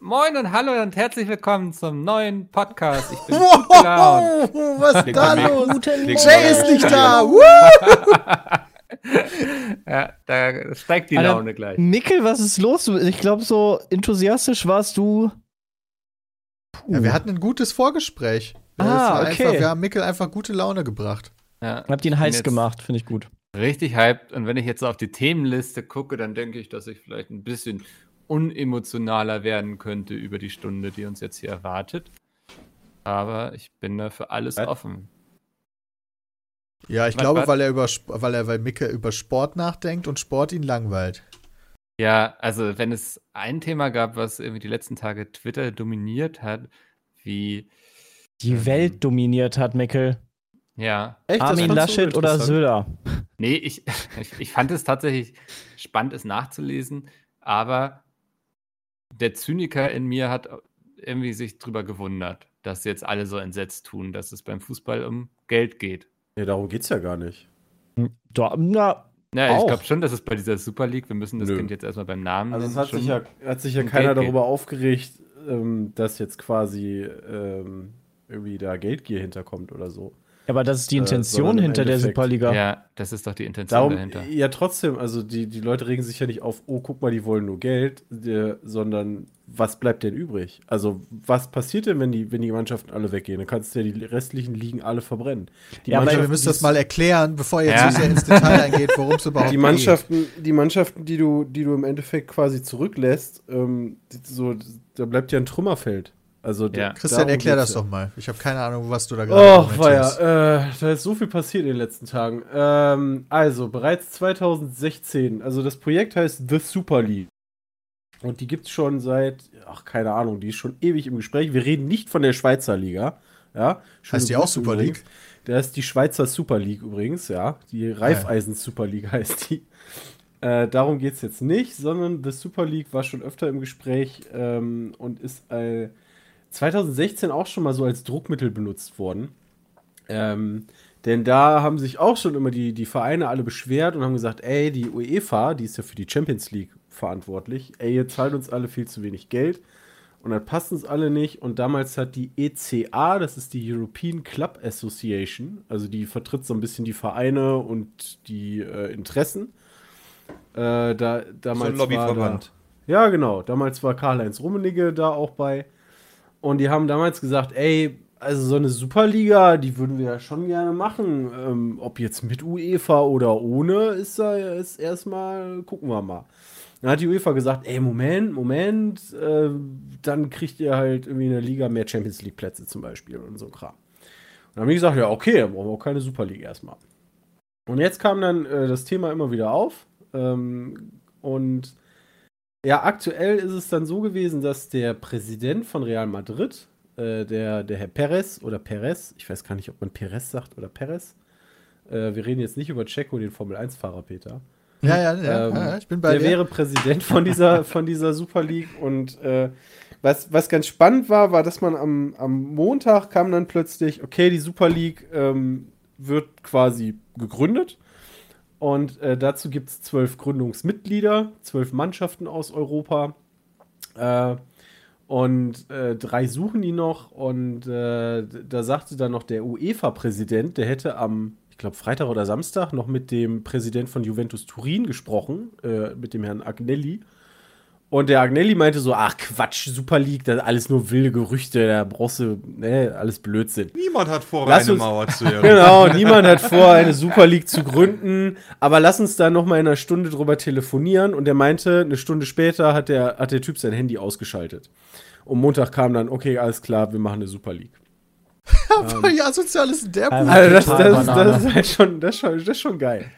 Moin und hallo und herzlich willkommen zum neuen Podcast. Ich bin gut gelaunt. Wow, was ist da los? Jay ist nicht da. Ja, da steigt die Alter, Laune gleich. Mickel, was ist los? Ich glaube, so enthusiastisch warst du. Ja, wir hatten ein gutes Vorgespräch. Ah, okay. Einfach, wir haben Mickel einfach gute Laune gebracht. Ja, Habt ihn heiß gemacht, finde ich gut. Richtig hyped. Und wenn ich jetzt auf die Themenliste gucke, dann denke ich, dass ich vielleicht ein bisschen unemotionaler werden könnte über die Stunde, die uns jetzt hier erwartet. Aber ich bin da für alles Was? offen. Ja, ich Was, glaube, was? weil er über weil er weil Mickel über Sport nachdenkt und Sport ihn langweilt. Ja, also wenn es ein Thema gab, was irgendwie die letzten Tage Twitter dominiert hat, wie, Die Ähm. Welt dominiert hat, Mickel. ja, Echt? Das Armin Laschet oder? Söder? Nee, ich, ich, ich fand es tatsächlich spannend, es nachzulesen, aber der Zyniker in mir hat irgendwie sich drüber gewundert, dass jetzt alle so entsetzt tun, dass es beim Fußball um Geld geht. Nee, darum geht's ja gar nicht. Da, na, Ja, ich glaube schon, dass es bei dieser Super League, wir müssen das Nö. Kind jetzt erstmal beim Namen Also es hat sich ja, hat sich ja um keiner Geld geht. darüber aufgeregt, ähm, dass jetzt quasi ähm, irgendwie da Geldgier hinterkommt oder so. Aber das ist die Äh, Intention im hinter der Superliga. Ja, das ist doch die Intention Darum, dahinter. ja, trotzdem, also die, die Leute regen sich ja nicht auf, oh, guck mal, die wollen nur Geld, der, sondern was bleibt denn übrig? Also, was passiert denn, wenn die, wenn die Mannschaften alle weggehen? Dann kannst du ja die restlichen Ligen alle verbrennen. Die Ja, aber wir müssen das mal erklären, bevor ihr Ja. jetzt zu sehr ins Detail eingeht, worum es überhaupt die geht. Mannschaften, die Mannschaften, die du, die du im Endeffekt quasi zurücklässt, ähm, so, da bleibt ja ein Trümmerfeld. Also Ja. Christian, erklär das ja. doch mal. Ich habe keine Ahnung, was du da gerade Oh, kommentierst. weia, äh, da ist so viel passiert in den letzten Tagen. Ähm, also, bereits 2016, also das Projekt heißt The Super League. Und die gibt's schon seit, ach, keine Ahnung, die ist schon ewig im Gespräch. Wir reden nicht von der Schweizer Liga. Ja, Heißt die auch Super übrigens. Der ist die Schweizer Super League übrigens, ja. Die Raiffeisen Super League heißt die. Äh, darum geht's jetzt nicht, sondern The Super League war schon öfter im Gespräch ähm, und ist äh, 2016 auch schon mal so als Druckmittel benutzt worden. Ähm, denn da haben sich auch schon immer die, die Vereine alle beschwert und haben gesagt, ey, die UEFA, die ist ja für die Champions League verantwortlich, ey, ihr zahlt uns alle viel zu wenig Geld und das passt uns alle nicht. Und damals hat die ECA, das ist die European Club Association, also die vertritt so ein bisschen die Vereine und die äh, Interessen. Äh, da, damals So ein war Lobbyverband. Ja, genau. Damals war Karl-Heinz Rummenigge da auch bei. Und die haben damals gesagt, ey, also so eine Superliga, die würden wir ja schon gerne machen. Ähm, ob jetzt mit UEFA oder ohne, ist da ist erstmal, gucken wir mal. Dann hat die UEFA gesagt, ey, Moment, Moment, äh, dann kriegt ihr halt irgendwie in der Liga mehr Champions League Plätze zum Beispiel und so ein Kram. Und dann haben die gesagt, ja, okay, dann brauchen wir auch keine Superliga erstmal. Und jetzt kam dann äh, das Thema immer wieder auf. Ähm, und ja, aktuell ist es dann so gewesen, dass der Präsident von Real Madrid, äh, der, der Herr Perez oder Perez, ich weiß gar nicht, ob man Perez sagt oder Perez, äh, wir reden jetzt nicht über Checo, den Formel-1-Fahrer, Peter. Ja, ja, ja, Ähm, ja, ich bin bei der dir. wäre Präsident von dieser, von dieser Super League. Und äh, was, was ganz spannend war, war, dass man am, am Montag kam dann plötzlich, okay, die Super League ähm, wird quasi gegründet. Und äh, dazu gibt es zwölf Gründungsmitglieder, zwölf Mannschaften aus Europa. Äh, und äh, drei suchen die noch. Und äh, da sagte dann noch der UEFA-Präsident, der hätte am, ich glaube, Freitag oder Samstag noch mit dem Präsident von Juventus Turin gesprochen, äh, mit dem Herrn Agnelli. Und der Agnelli meinte so: Ach Quatsch, Super League, das ist alles nur wilde Gerüchte, da brauchst du, ne, alles Blödsinn. Niemand hat vor, Lass eine uns- Mauer zu errichten. Genau, niemand hat vor, eine Super League zu gründen. Aber lass uns da noch mal in einer Stunde drüber telefonieren. Und er meinte, eine Stunde später hat der, hat der Typ sein Handy ausgeschaltet. Und Montag kam dann, okay, alles klar, wir machen eine Super League. Wie asozial ist denn der Ähm, Buch? Also das, das, das ist halt schon, das ist schon, das ist schon geil.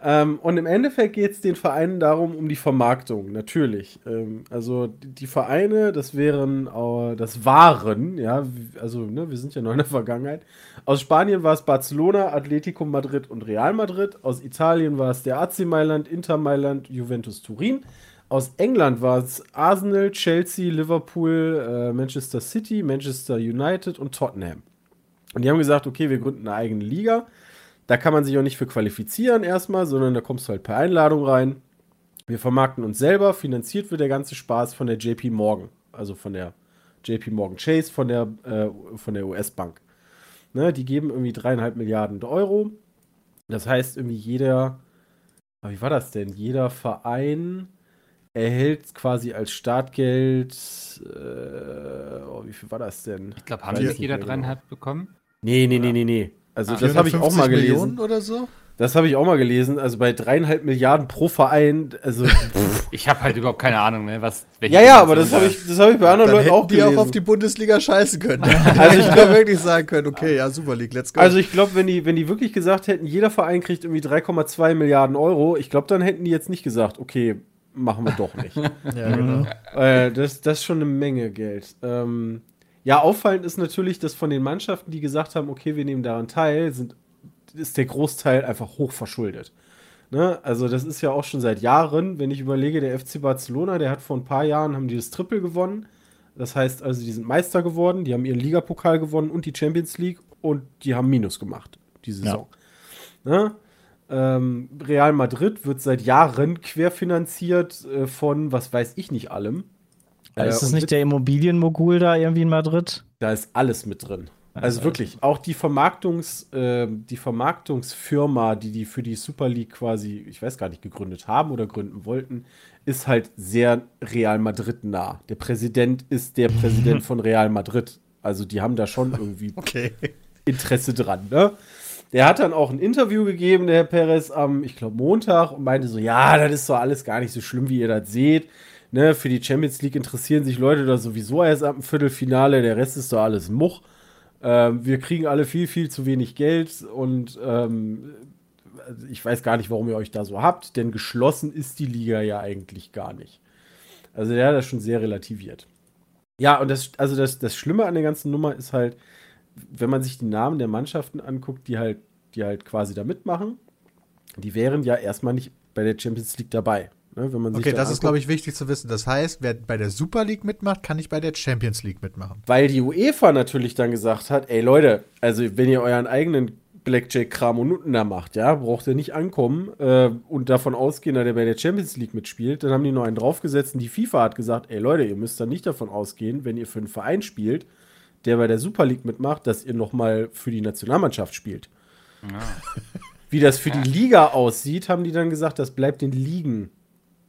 Ähm, und im Endeffekt geht es den Vereinen darum, um die Vermarktung, natürlich. Ähm, also die, Vereine, das wären, äh, das waren, ja, also ne, wir sind ja noch in der Vergangenheit. Aus Spanien war es Barcelona, Atletico Madrid und Real Madrid. Aus Italien war es der AC Mailand, Inter Mailand, Juventus Turin. Aus England war es Arsenal, Chelsea, Liverpool, äh, Manchester City, Manchester United und Tottenham. Und die haben gesagt, okay, wir gründen eine eigene Liga. Da kann man sich auch nicht für qualifizieren erstmal, sondern da kommst du halt per Einladung rein. Wir vermarkten uns selber, finanziert wird der ganze Spaß von der JP Morgan, also von der JP Morgan Chase, von der, äh, von der US-Bank. Ne, die geben irgendwie dreieinhalb Milliarden Euro. Das heißt, irgendwie jeder, aber wie war das denn? Jeder Verein erhält quasi als Startgeld, äh, oh, wie viel war das denn? Ich glaube, haben nicht jeder mehr genau. dreieinhalb bekommen? Nee, nee, nee, nee, nee. Also Ah, das habe ich auch mal 450 gelesen. Millionen oder so? Das habe ich auch mal gelesen. Also bei dreieinhalb Milliarden pro Verein. Also Ich habe halt überhaupt keine Ahnung, ne, was. ja, ja, aber das habe ich, das habe ich bei anderen Dann Leuten hätten auch die gelesen. auch auf die Bundesliga scheißen können. also ich glaube wirklich sagen können, okay, ja, Super League, let's go. also ich glaube, wenn die, wenn die wirklich gesagt hätten, jeder Verein kriegt irgendwie 3,2 Milliarden Euro, ich glaube, dann hätten die jetzt nicht gesagt, okay, machen wir doch nicht. ja, genau. äh, das, das ist schon eine Menge Geld. Ähm, ja, auffallend ist natürlich, dass von den Mannschaften, die gesagt haben, okay, wir nehmen daran teil, sind, ist der Großteil einfach hoch verschuldet. Ne? Also das ist ja auch schon seit Jahren, wenn ich überlege, der FC Barcelona, der hat vor ein paar Jahren, haben die das Triple gewonnen. Das heißt also, die sind Meister geworden, die haben ihren Ligapokal gewonnen und die Champions League und die haben Minus gemacht, die Saison. Ne? Ähm, Real Madrid wird seit Jahren querfinanziert äh, von, was weiß ich nicht allem. Ist das nicht mit- der Immobilienmogul da irgendwie in Madrid? Da ist alles mit drin. Also wirklich, auch die Vermarktungs, äh, die Vermarktungsfirma, die die für die Super League quasi, ich weiß gar nicht, gegründet haben oder gründen wollten, ist halt sehr Real Madrid nah. Der Präsident ist der Präsident von Real Madrid. Also die haben da schon irgendwie Okay. Interesse dran, ne? Der hat dann auch ein Interview gegeben, der Herr Perez, am, ich glaube, Montag und meinte so, ja, das ist doch alles gar nicht so schlimm, wie ihr das seht. Ne, für die Champions League interessieren sich Leute da sowieso erst ab dem Viertelfinale, der Rest ist doch alles Much. Ähm, wir kriegen alle viel, viel zu wenig Geld und ähm, ich weiß gar nicht, warum ihr euch da so habt, denn geschlossen ist die Liga ja eigentlich gar nicht. Also der hat das schon sehr relativiert. Ja, und das, also das, das Schlimme an der ganzen Nummer ist halt, wenn man sich die Namen der Mannschaften anguckt, die halt, die halt quasi da mitmachen, die wären ja erstmal nicht bei der Champions League dabei. Ne? Wenn man sich Okay, dann das ist, glaube ich, wichtig zu wissen. Das heißt, wer bei der Super League mitmacht, kann nicht bei der Champions League mitmachen. Weil die UEFA natürlich dann gesagt hat, ey Leute, also wenn ihr euren eigenen Blackjack-Kram und Nutten da macht, ja, braucht ihr nicht ankommen äh, und davon ausgehen, dass er bei der Champions League mitspielt. Dann haben die noch einen draufgesetzt und die FIFA hat gesagt, ey Leute, ihr müsst dann nicht davon ausgehen, wenn ihr für einen Verein spielt, der bei der Super League mitmacht, dass ihr noch mal für die Nationalmannschaft spielt. Wie das für die Liga aussieht, haben die dann gesagt, das bleibt den Ligen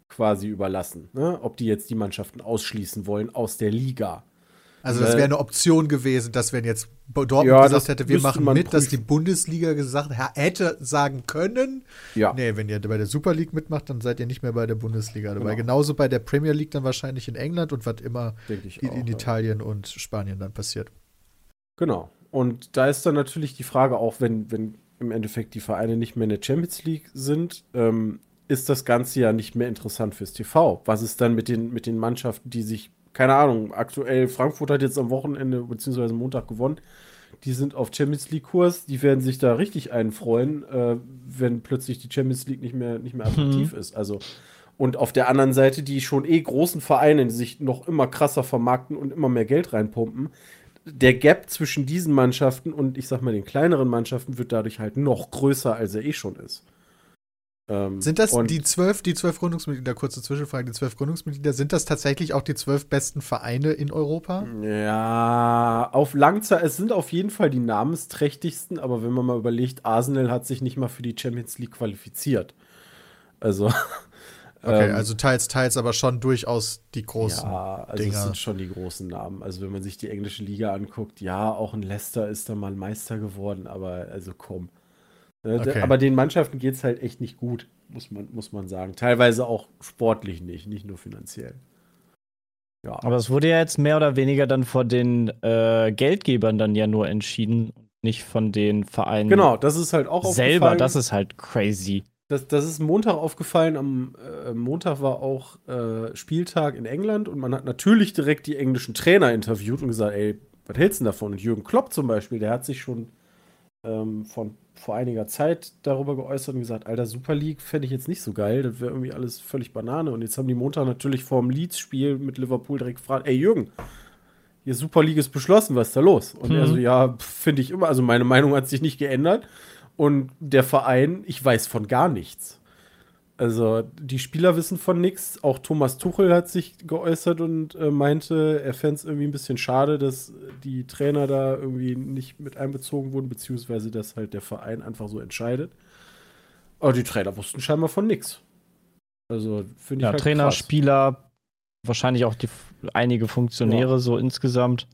quasi überlassen. Ne? Ob die jetzt die Mannschaften ausschließen wollen aus der Liga. Also das Äh, wäre eine Option gewesen, dass wenn jetzt Dortmund Ja, gesagt hätte, wir machen mit, dass die prüfen. Bundesliga gesagt hätte sagen können, Ja. nee, wenn ihr bei der Super League mitmacht, dann seid ihr nicht mehr bei der Bundesliga dabei. Genau. Genauso bei der Premier League dann wahrscheinlich in England und was immer in, auch, in ja. Italien und Spanien dann passiert. Genau. Und da ist dann natürlich die Frage, auch wenn, wenn im Endeffekt die Vereine nicht mehr in der Champions League sind, ähm, ist das Ganze ja nicht mehr interessant fürs TV. Was ist dann mit den, mit den Mannschaften, die sich, keine Ahnung, aktuell, Frankfurt hat jetzt am Wochenende bzw. Montag gewonnen, die sind auf Champions League-Kurs, die werden sich da richtig einfreuen, äh, wenn plötzlich die Champions League nicht mehr, nicht mehr attraktiv ist. Also, und auf der anderen Seite die schon eh großen Vereine, die sich noch immer krasser vermarkten und immer mehr Geld reinpumpen, der Gap zwischen diesen Mannschaften und ich sag mal den kleineren Mannschaften wird dadurch halt noch größer, als er eh schon ist. Ähm, Sind das die zwölf, die zwölf Gründungsmitglieder, kurze Zwischenfrage, die zwölf Gründungsmitglieder, sind das tatsächlich auch die zwölf besten Vereine in Europa? Ja, auf Langzeit, es sind auf jeden Fall die namensträchtigsten, aber wenn man mal überlegt, Arsenal hat sich nicht mal für die Champions League qualifiziert. Also. Okay, ähm, also teils, teils, aber schon durchaus die großen. Ja, also Dinger. es sind schon die großen Namen. Also wenn man sich die englische Liga anguckt, ja, auch ein Leicester ist da mal Meister geworden, aber also komm. Da- Okay. Aber den Mannschaften geht es halt echt nicht gut, muss man, muss man sagen. Teilweise auch sportlich nicht, nicht nur finanziell. Ja, Aber es wurde ja jetzt mehr oder weniger dann von den äh, Geldgebern dann ja nur entschieden, nicht von den Vereinen genau, das ist halt auch selber. Das ist halt crazy. Das, das ist Montag aufgefallen. Am äh, Montag war auch äh, Spieltag in England und man hat natürlich direkt die englischen Trainer interviewt und gesagt, ey, was hältst du denn davon? Und Jürgen Klopp zum Beispiel, der hat sich schon ähm, von vor einiger Zeit darüber geäußert und gesagt, Alter, Super League fände ich jetzt nicht so geil. Das wäre irgendwie alles völlig Banane. Und jetzt haben die Montag natürlich vor dem Leeds-Spiel mit Liverpool direkt gefragt, ey Jürgen, hier Super League ist beschlossen, was ist da los? Und er so, ja, finde ich immer, also meine Meinung hat sich nicht geändert. Und der Verein, ich weiß von gar nichts. Also die Spieler wissen von nichts. Auch Thomas Tuchel hat sich geäußert und äh, meinte, er fände es irgendwie ein bisschen schade, dass die Trainer da irgendwie nicht mit einbezogen wurden, beziehungsweise dass halt der Verein einfach so entscheidet. Aber die Trainer wussten scheinbar von nichts. Also finde ich Ja, halt Trainer, krass. Spieler, wahrscheinlich auch die, einige Funktionäre so insgesamt.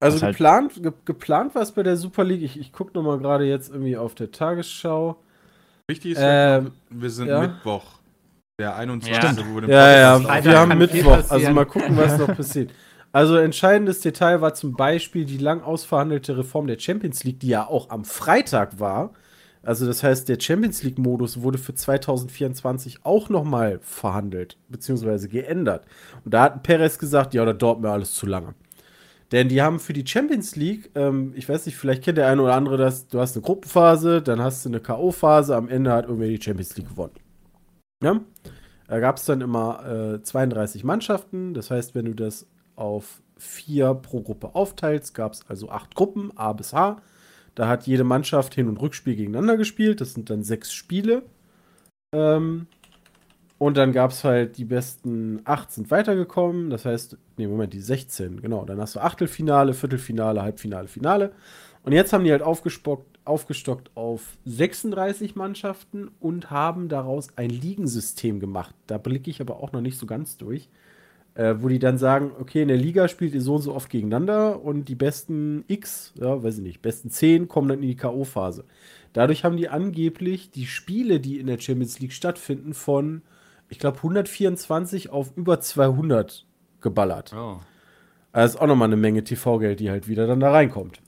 Also halt- geplant, ge geplant war es bei der Super League. Ich, ich gucke nochmal gerade jetzt irgendwie auf der Tagesschau. Wichtig ist, Ähm, ja, wir sind ja. Mittwoch. Der 21. Ja. den Ja, ja, wir haben Mittwoch. Also mal gucken, was noch passiert. Also entscheidendes Detail war zum Beispiel die lang ausverhandelte Reform der Champions League, die ja auch am Freitag war. Also das heißt, der Champions League-Modus wurde für 2024 auch nochmal verhandelt, beziehungsweise geändert. Und da hat Perez gesagt, ja, das dauert mir alles zu lange. Denn die haben für die Champions League, ähm, ich weiß nicht, vielleicht kennt der eine oder andere das, du hast eine Gruppenphase, dann hast du eine K.O.-Phase, am Ende hat irgendwer die Champions League gewonnen. Ja? Da gab es dann immer äh, 32 Mannschaften. Das heißt, wenn du das auf vier pro Gruppe aufteilst, gab es also acht Gruppen, A bis H. Da hat jede Mannschaft Hin- und Rückspiel gegeneinander gespielt. Das sind dann sechs Spiele. Ähm, und dann gab es halt die besten acht sind weitergekommen. Das heißt, nee, Moment, die 16, genau. Dann hast du Achtelfinale, Viertelfinale, Halbfinale, Finale. Und jetzt haben die halt aufgestockt, aufgestockt auf 36 Mannschaften und haben daraus ein Ligensystem gemacht. Da blicke ich aber auch noch nicht so ganz durch. Äh, wo die dann sagen, okay, in der Liga spielt ihr so und so oft gegeneinander und die besten X, ja, weiß ich nicht, besten 10 kommen dann in die K.O.-Phase. Dadurch haben die angeblich die Spiele, die in der Champions League stattfinden, von, ich glaube, 124 auf über 200 geballert. Oh. Also ist auch nochmal eine Menge TV-Geld, die halt wieder dann da reinkommt.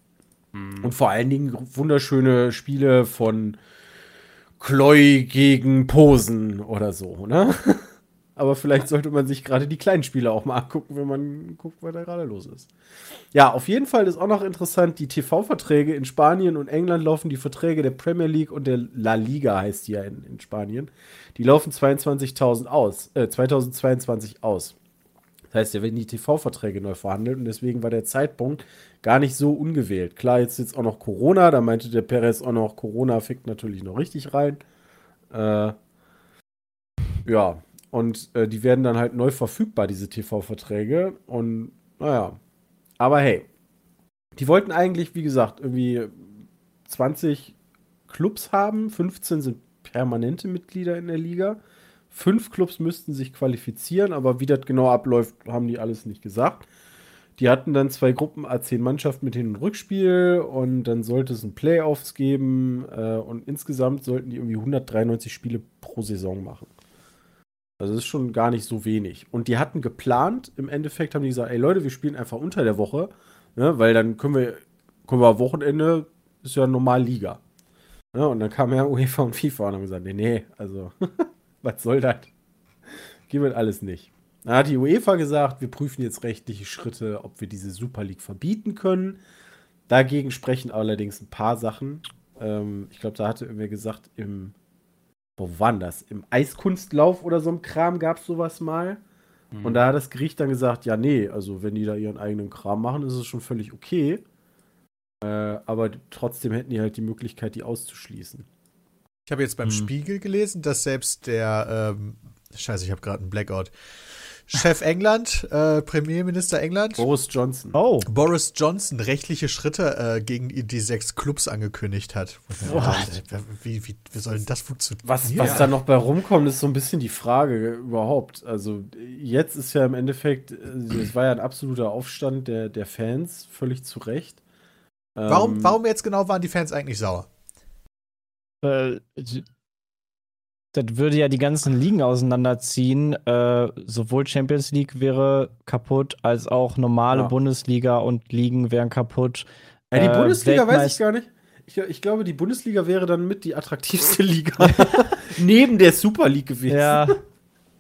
Hm. Und vor allen Dingen wunderschöne Spiele von Chloe gegen Posen oder so, ne? Aber vielleicht sollte man sich gerade die kleinen Spiele auch mal angucken, wenn man guckt, was da gerade los ist. Ja, auf jeden Fall ist auch noch interessant, die TV-Verträge in Spanien und England laufen die Verträge der Premier League und der La Liga heißt die ja in, in Spanien. Die laufen 22.000 aus, äh, 2022 aus. Das heißt, da werden die TV-Verträge neu verhandelt und deswegen war der Zeitpunkt gar nicht so ungewählt. Klar, jetzt ist jetzt auch noch Corona, da meinte der Perez auch noch, Corona fickt natürlich noch richtig rein. Äh, ja, und äh, die werden dann halt neu verfügbar, diese TV-Verträge. Und naja, aber hey, die wollten eigentlich, wie gesagt, irgendwie 20 Clubs haben, 15 sind permanente Mitglieder in der Liga. Fünf Clubs müssten sich qualifizieren, aber wie das genau abläuft, haben die alles nicht gesagt. Die hatten dann zwei Gruppen A10 Mannschaften mit Hin- und Rückspiel und dann sollte es ein Playoffs geben äh, und insgesamt sollten die irgendwie 193 Spiele pro Saison machen. Also das ist schon gar nicht so wenig. Und die hatten geplant, im Endeffekt haben die gesagt, ey Leute, wir spielen einfach unter der Woche, ne, weil dann können wir, können wir Wochenende, ist ja normal Liga. Ne, und dann kam ja UEFA und FIFA und haben gesagt, nee, nee, also was soll das? Geht mit alles nicht. Dann hat die UEFA gesagt, wir prüfen jetzt rechtliche Schritte, ob wir diese Super League verbieten können. Dagegen sprechen allerdings ein paar Sachen. Ähm, ich glaube, da hatte irgendwer gesagt, im, wo war denn das? Im Eiskunstlauf oder so ein Kram gab es sowas mal. Hm. Und da hat das Gericht dann gesagt, ja, nee, also wenn die da ihren eigenen Kram machen, ist es schon völlig okay. Äh, aber trotzdem hätten die halt die Möglichkeit, die auszuschließen. Ich habe jetzt beim Hm. Spiegel gelesen, dass selbst der, ähm, scheiße, ich habe gerade einen Blackout. Chef England, äh, Premierminister England, Boris Johnson. Oh, Boris Johnson rechtliche Schritte äh, gegen die, sechs Clubs angekündigt hat. What? Wie, wie, wie soll denn das funktionieren? Was, was da noch bei rumkommt, ist so ein bisschen die Frage überhaupt. Also jetzt ist ja im Endeffekt, äh, es war ja ein absoluter Aufstand der, der Fans, völlig zu Recht. Warum, Ähm, warum jetzt genau waren die Fans eigentlich sauer? äh, das würde ja die ganzen Ligen auseinanderziehen. Äh, sowohl Champions League wäre kaputt, als auch normale Ja. Bundesliga und Ligen wären kaputt. Ja, die Äh, Bundesliga weiß ich gar nicht. Ich, ich glaube, die Bundesliga wäre dann mit die attraktivste Liga. neben der Super League gewesen. Ja.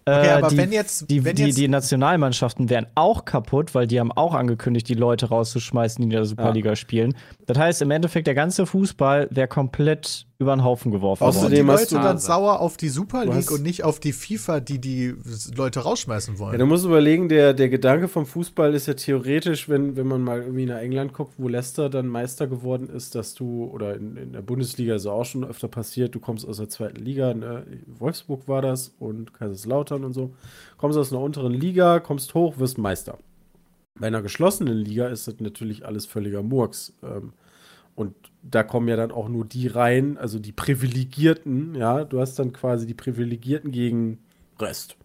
Okay, Äh, aber die, wenn jetzt, die, wenn die, jetzt die Nationalmannschaften wären auch kaputt, weil die haben auch angekündigt, die Leute rauszuschmeißen, die in der Superliga spielen. Das heißt, im Endeffekt, der ganze Fußball wäre komplett über den Haufen geworfen Außerdem Außerdem die hast Leute du- dann sauer auf die Super League und nicht auf die FIFA, die die Leute rausschmeißen Ja, wollen. du musst überlegen, der, der Gedanke vom Fußball ist ja theoretisch, wenn, wenn man mal irgendwie nach England guckt, wo Leicester dann Meister geworden ist, dass du, oder in, in der Bundesliga ist ja auch schon öfter passiert, du kommst aus der zweiten Liga, ne? Wolfsburg war das und Kaiserslautern und so, kommst aus einer unteren Liga, kommst hoch, wirst Meister. Bei einer geschlossenen Liga ist das natürlich alles völliger Murks. Ähm, da kommen ja dann auch nur die rein, also die Privilegierten, ja, du hast dann quasi die Privilegierten gegen Rest.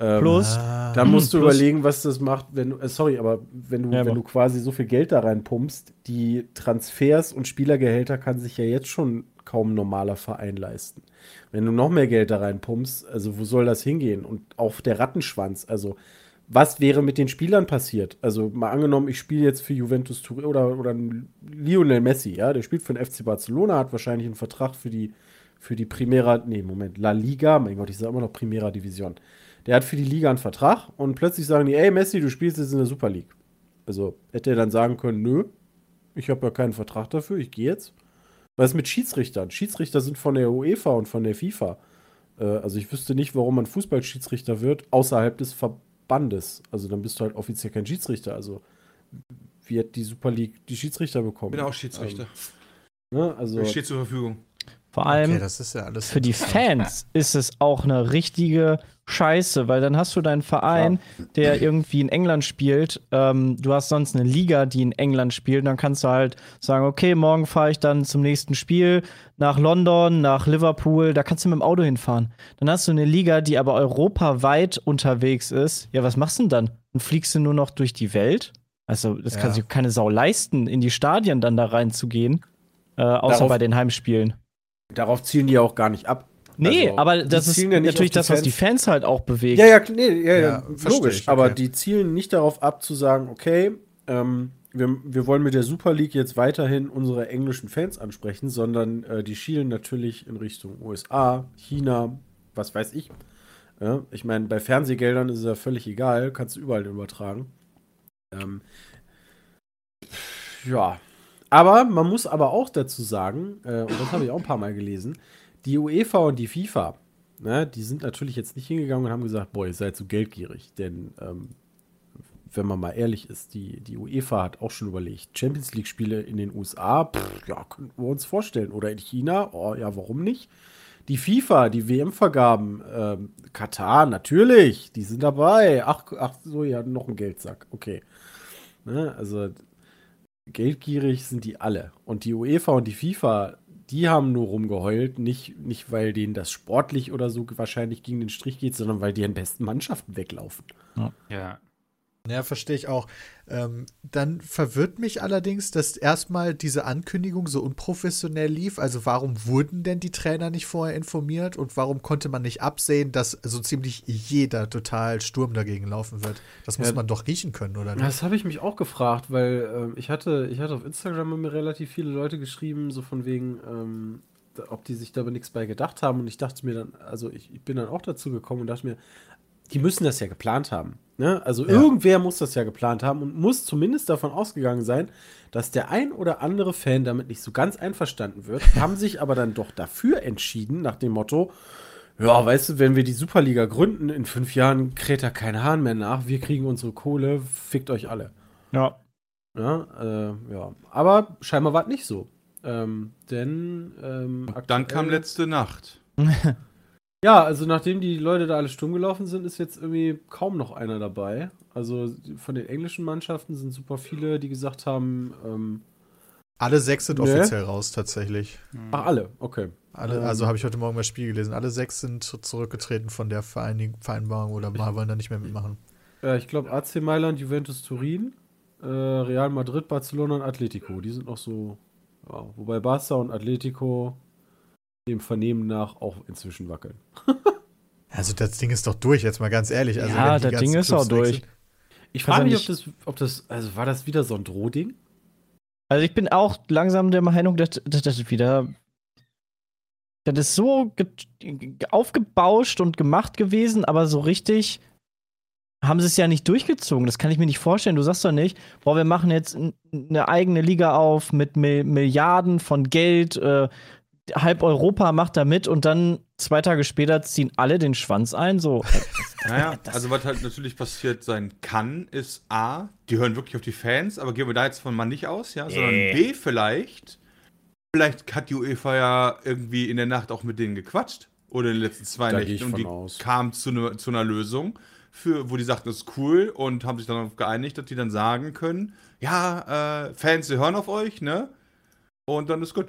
Ähm, Plus, Ah. da musst du Plus- überlegen, was das macht, wenn du, äh, sorry, aber wenn du, Ja, wenn du quasi so viel Geld da reinpumpst, die Transfers und Spielergehälter kann sich ja jetzt schon kaum ein normaler Verein leisten. Wenn du noch mehr Geld da reinpumpst, also wo soll das hingehen? Und auch der Rattenschwanz, also was wäre mit den Spielern passiert? Also mal angenommen, ich spiele jetzt für Juventus Turin oder, oder Lionel Messi, ja, der spielt für den FC Barcelona, hat wahrscheinlich einen Vertrag für die, für die Primera, nee, Moment, La Liga, mein Gott, ich sage immer noch Primera Division. Der hat für die Liga einen Vertrag und plötzlich sagen die, ey Messi, du spielst jetzt in der Super League. Also hätte er dann sagen können, nö, ich habe ja keinen Vertrag dafür, ich gehe jetzt. Was ist mit Schiedsrichtern? Schiedsrichter sind von der UEFA und von der FIFA. Äh, also ich wüsste nicht, warum man Fußballschiedsrichter wird, außerhalb des Verbandes. Also dann bist du halt offiziell kein Schiedsrichter. Also wie hat die Super League die Schiedsrichter bekommen? bin auch Schiedsrichter. Ähm, ne? Also Ich stehe zur Verfügung. vor allem Okay, das ist ja alles. für die. Fans ist es auch eine richtige Scheiße, weil dann hast du deinen Verein, der irgendwie in England spielt. Ähm, du hast sonst eine Liga, die in England spielt. Dann kannst du halt sagen, okay, morgen fahre ich dann zum nächsten Spiel nach London, nach Liverpool. Da kannst du mit dem Auto hinfahren. Dann hast du eine Liga, die aber europaweit unterwegs ist. Ja, was machst du denn dann? Dann fliegst du nur noch durch die Welt? Also, das kann Ja. sich keine Sau leisten, in die Stadien dann da reinzugehen. Äh, außer Darauf- bei den Heimspielen. darauf zielen die ja auch gar nicht ab. Nee, Also, aber das ist ja natürlich das, was die Fans. Halt auch bewegt. Ja, ja, nee, ja, ja, Ja, logisch. ich, Aber okay. die zielen nicht darauf ab, zu sagen, okay, ähm, wir, wir wollen mit der Super League jetzt weiterhin unsere englischen Fans ansprechen, sondern äh, die schielen natürlich in Richtung USA, China, was weiß ich. Ja, ich meine, bei Fernsehgeldern ist es ja völlig egal, kannst du überall übertragen. Ähm, ja. Aber man muss aber auch dazu sagen, äh, und das habe ich auch ein paar Mal gelesen, die UEFA und die FIFA, ne, die sind natürlich jetzt nicht hingegangen und haben gesagt, boah, ihr seid so geldgierig. Denn ähm, wenn man mal ehrlich ist, die, die UEFA hat auch schon überlegt, Champions League-Spiele in den USA, pff, ja, können wir uns vorstellen. Oder in China, oh ja, warum nicht? Die FIFA, die WM-Vergaben, ähm, Katar, natürlich, die sind dabei. Ach, ach so, ja, noch ein Geldsack, okay. Ne, also geldgierig sind die alle. Und die UEFA und die FIFA, die haben nur rumgeheult, nicht, nicht weil denen das sportlich oder so wahrscheinlich gegen den Strich geht, sondern weil deren besten Mannschaften weglaufen. Ja. Ja, verstehe ich auch. Ähm, dann verwirrt mich allerdings, dass erstmal diese Ankündigung so unprofessionell lief. Also warum wurden denn die Trainer nicht vorher informiert und warum konnte man nicht absehen, dass so ziemlich jeder total Sturm dagegen laufen wird? Das muss Ja. man doch riechen können, oder nicht? Das habe ich mich auch gefragt, weil äh, ich, hatte, ich hatte auf Instagram mir relativ viele Leute geschrieben, so von wegen, ähm, ob die sich da aber nichts bei gedacht haben. Und ich dachte mir dann, also ich, ich bin dann auch dazu gekommen und dachte mir, die müssen das ja geplant haben. Ne? Also Ja. irgendwer muss das ja geplant haben und muss zumindest davon ausgegangen sein, dass der ein oder andere Fan damit nicht so ganz einverstanden wird, haben sich aber dann doch dafür entschieden, nach dem Motto, ja, weißt du, wenn wir die Superliga gründen, in fünf Jahren kräht da kein Hahn mehr nach, wir kriegen unsere Kohle, fickt euch alle. Ja. Ja, äh, ja. Aber scheinbar war es nicht so. Ähm, denn ähm, Dann kam letzte Nacht. Ja, also nachdem die Leute da alle stumm gelaufen sind, ist jetzt irgendwie kaum noch einer dabei. Also von den englischen Mannschaften sind super viele, die gesagt haben, ähm, Alle sechs sind Nee. offiziell raus, tatsächlich. ach alle, okay. Alle, Ähm. also habe ich heute Morgen mal Spiel gelesen. Alle sechs sind zurückgetreten von der Vereinig Vereinbarung oder mal wollen da nicht mehr mitmachen. Äh, ich glaube AC Mailand, Juventus Turin, äh, Real Madrid, Barcelona und Atletico. Die sind noch so, ja, wobei Barca und Atletico dem Vernehmen nach auch inzwischen wackeln. Also das Ding ist doch durch, jetzt mal ganz ehrlich. Also, Ja, das Ding ist Clubs auch durch. sind- Ich frage mich, ob das, ob das, also war das wieder so ein Drohding? Also ich bin auch langsam der Meinung, dass, dass das wieder das ist so aufgebauscht und gemacht gewesen, aber so richtig haben sie es ja nicht durchgezogen. Das kann ich mir nicht vorstellen. Du sagst doch nicht, boah, wir machen jetzt eine eigene Liga auf mit Milliarden von Geld. Äh, halb Europa macht da mit und dann zwei Tage später ziehen alle den Schwanz ein. So. Naja, also was halt natürlich passiert sein kann, ist A, die hören wirklich auf die Fans, aber gehen wir da jetzt von mal nicht aus, ja, sondern B vielleicht, vielleicht hat die UEFA ja irgendwie in der Nacht auch mit denen gequatscht oder in den letzten zwei Da Nächten und die aus. kam zu, ne, zu einer Lösung, für, wo die sagten, das ist cool und haben sich dann darauf geeinigt, dass die dann sagen können, ja, äh, Fans, wir hören auf euch, ne? Und dann ist gut.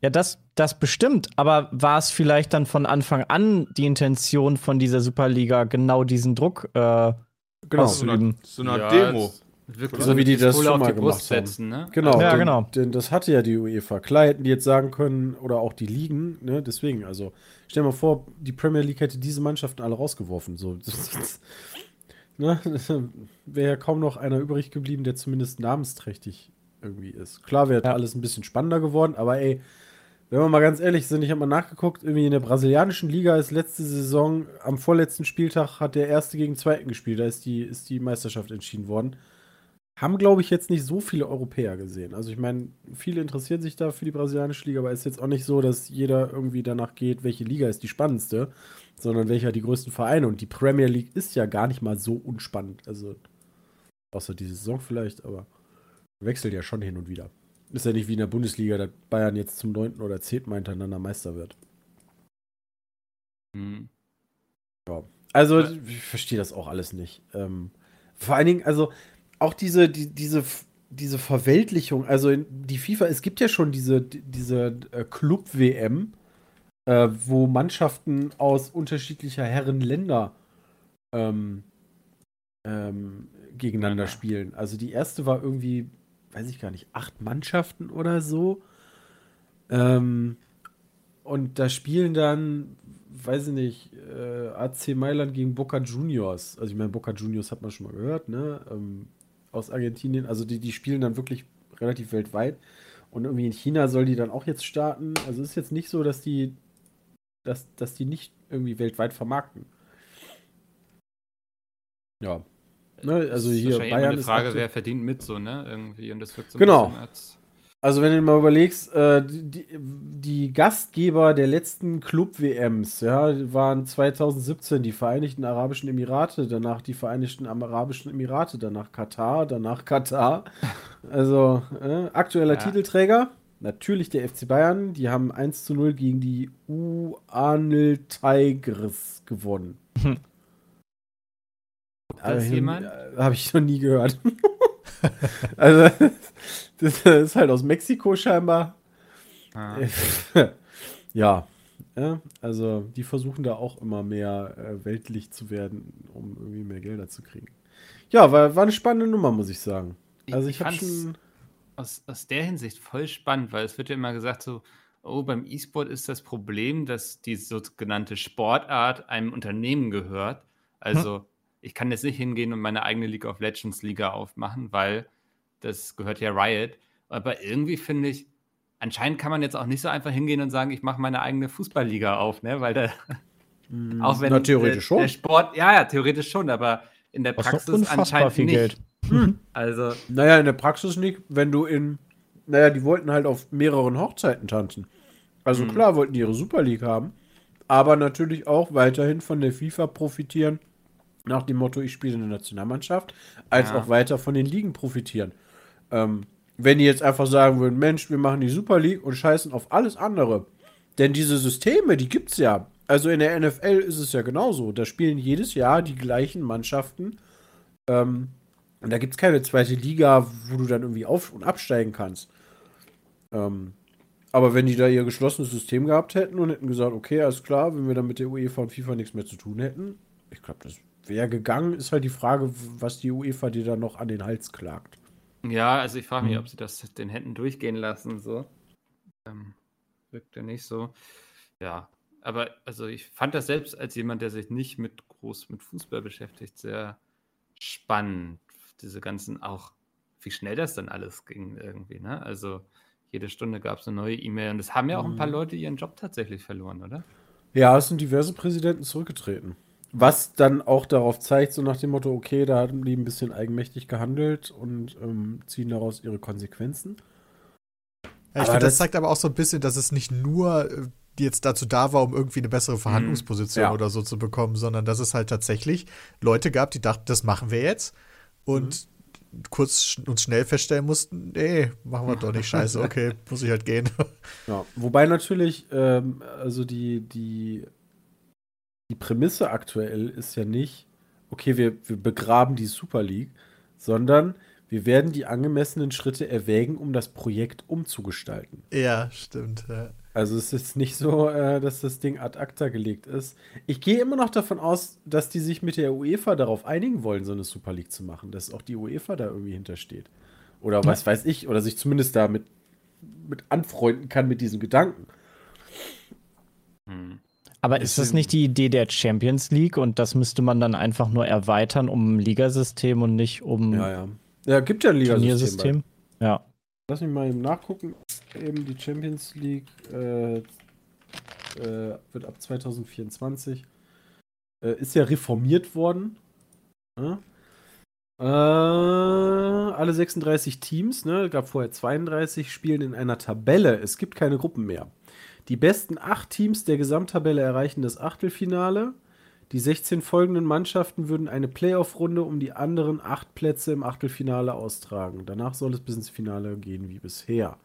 Ja, das, das bestimmt. Aber war es vielleicht dann von Anfang an die Intention von dieser Superliga, genau diesen Druck äh, Genau. So eine, auszuüben? so eine Ja, Demo. Wirklich So wie die das schon auf mal gemacht Brust haben. setzen, ne? Genau, Ja, denn, genau. Denn das hatte ja die UEFA. Klar hätten die jetzt sagen können, oder auch die Ligen, ne, deswegen, also stell dir mal vor, die Premier League hätte diese Mannschaften alle rausgeworfen. So, ne, wäre ja kaum noch einer übrig geblieben, der zumindest namensträchtig irgendwie ist. Klar wäre Ja. alles ein bisschen spannender geworden, aber ey, wenn wir mal ganz ehrlich sind, ich habe mal nachgeguckt, irgendwie in der brasilianischen Liga ist letzte Saison, am vorletzten Spieltag hat der Erste gegen Zweiten gespielt, da ist die, ist die Meisterschaft entschieden worden haben, glaube ich, jetzt nicht so viele Europäer gesehen. Also ich meine, viele interessieren sich da für die brasilianische Liga, aber es ist jetzt auch nicht so, dass jeder irgendwie danach geht, welche Liga ist die spannendste, sondern welcher die größten Vereine. Und die Premier League ist ja gar nicht mal so unspannend. Also außer diese Saison vielleicht, aber wechselt ja schon hin und wieder. Ist ja nicht wie in der Bundesliga, dass Bayern jetzt zum neunten oder zehnten Mal hintereinander Meister wird. Hm. Also, ich verstehe das auch alles nicht. Ähm, vor allen Dingen, also auch diese, die, diese, diese Verweltlichung, also die FIFA, es gibt ja schon diese, diese äh, Club-WM, äh, wo Mannschaften aus unterschiedlicher Herrenländer ähm, ähm, gegeneinander Ja. spielen. Also die erste war irgendwie, weiß ich gar nicht, acht Mannschaften oder so. Ähm, und da spielen dann, weiß ich nicht, äh, AC Mailand gegen Boca Juniors. Also ich meine, Boca Juniors hat man schon mal gehört, ne? Ähm, aus Argentinien. Also die, die spielen dann wirklich relativ weltweit. Und irgendwie in China soll die dann auch jetzt starten. Also ist jetzt nicht so, dass die, dass, dass die nicht irgendwie weltweit vermarkten. Ja. Ne, also Das ist hier Bayern eine Frage, wer verdient mit so, ne? Irgendwie. Und das wird so ein Genau. bisschen als. Also wenn du mal überlegst, äh, die, die Gastgeber der letzten Club-WMs, ja, waren 2017 die Vereinigten Arabischen Emirate, danach die Vereinigten Arabischen Emirate, danach Katar, danach Katar. Also äh, aktueller Ja. Titelträger, natürlich der FC Bayern, die haben 1 zu 0 gegen die UANL Tigers gewonnen. das jemand? Habe ich noch nie gehört. also, das ist halt aus Mexiko scheinbar. Ah. ja. ja, also die versuchen da auch immer mehr äh, weltlich zu werden, um irgendwie mehr Gelder zu kriegen. Ja, war, war eine spannende Nummer, muss ich sagen. Also ich habe fand's schon. aus, aus der Hinsicht voll spannend, weil es wird ja immer gesagt, so, oh, beim E-Sport ist das Problem, dass die sogenannte Sportart einem Unternehmen gehört. Also, ich kann jetzt nicht hingehen und meine eigene League of Legends Liga aufmachen, weil das gehört ja Riot. Aber irgendwie finde ich, anscheinend kann man jetzt auch nicht so einfach hingehen und sagen, ich mache meine eigene Fußballliga auf, ne? Weil da, auch wenn Na, theoretisch der, der schon. Sport, ja, ja, theoretisch schon, aber in der Praxis unfassbar anscheinend viel nicht. Geld. Also, Naja, in der Praxis nicht, wenn du in. Naja, die wollten halt auf mehreren Hochzeiten tanzen. Also Mhm. klar wollten die ihre Super League haben, aber natürlich auch weiterhin von der FIFA profitieren, nach dem Motto, ich spiele in der Nationalmannschaft, als Ja. auch weiter von den Ligen profitieren. Ähm, wenn die jetzt einfach sagen würden, Mensch, wir machen die Super League und scheißen auf alles andere. Denn diese Systeme, die gibt's ja. Also in der NFL ist es ja genauso. Da spielen jedes Jahr die gleichen Mannschaften. Ähm, und da gibt es keine zweite Liga, wo du dann irgendwie auf- und absteigen kannst. Ähm, aber wenn die da ihr geschlossenes System gehabt hätten und hätten gesagt, okay, alles klar, wenn wir dann mit der UEFA und FIFA nichts mehr zu tun hätten, ich glaube, das wäre gegangen, ist halt die Frage, was die UEFA dir dann noch an den Hals klagt. Ja, also ich frage mich, Mhm. ob sie das den hätten durchgehen lassen, so. Ähm, wirkt ja nicht so. Ja, aber also ich fand das selbst als jemand, der sich nicht mit groß mit Fußball beschäftigt, sehr spannend. Diese ganzen auch, wie schnell das dann alles ging irgendwie, ne? Also Jede Stunde gab es eine neue E-Mail und es haben ja auch ein paar Mhm. Leute ihren Job tatsächlich verloren, oder? Ja, es sind diverse Präsidenten zurückgetreten. Was dann auch darauf zeigt, so nach dem Motto, okay, da haben die ein bisschen eigenmächtig gehandelt und ähm, ziehen daraus ihre Konsequenzen. Ja, ich finde, das das- zeigt aber auch so ein bisschen, dass es nicht nur äh, jetzt dazu da war, um irgendwie eine bessere Verhandlungsposition Ja. oder so zu bekommen, sondern dass es halt tatsächlich Leute gab, die dachten, das machen wir jetzt und kurz sch und schnell feststellen mussten, nee, machen wir doch nicht, scheiße, okay, muss ich halt gehen. Ja, wobei natürlich, ähm, also die, die, die Prämisse aktuell ist ja nicht, okay, wir, wir begraben die Super League, sondern wir werden die angemessenen Schritte erwägen, um das Projekt umzugestalten. ja, stimmt. Ja. Also es ist nicht so, äh, dass das Ding ad acta gelegt ist. Ich gehe immer noch davon aus, dass die sich mit der UEFA darauf einigen wollen, so eine Super League zu machen, dass auch die UEFA da irgendwie hintersteht. Oder was weiß ich, oder sich zumindest damit mit anfreunden kann mit diesem Gedanken. Hm. Aber ist das nicht die Idee der Champions League und das müsste man dann einfach nur erweitern um ein Ligasystem und nicht um Ja, ja. Ja, gibt ja ein Ligasystem. Ja. Lass mich mal eben nachgucken. Eben die Champions League äh, äh, wird ab 2024 äh, ist ja reformiert worden. Ja? Äh, alle 36 Teams, ne, gab vorher 32, spielen in einer Tabelle. Es gibt keine Gruppen mehr. Die besten acht Teams der Gesamttabelle erreichen das Achtelfinale. Die 16 folgenden Mannschaften würden eine Playoff-Runde um die anderen acht Plätze im Achtelfinale austragen. Danach soll es bis ins Finale gehen wie bisher.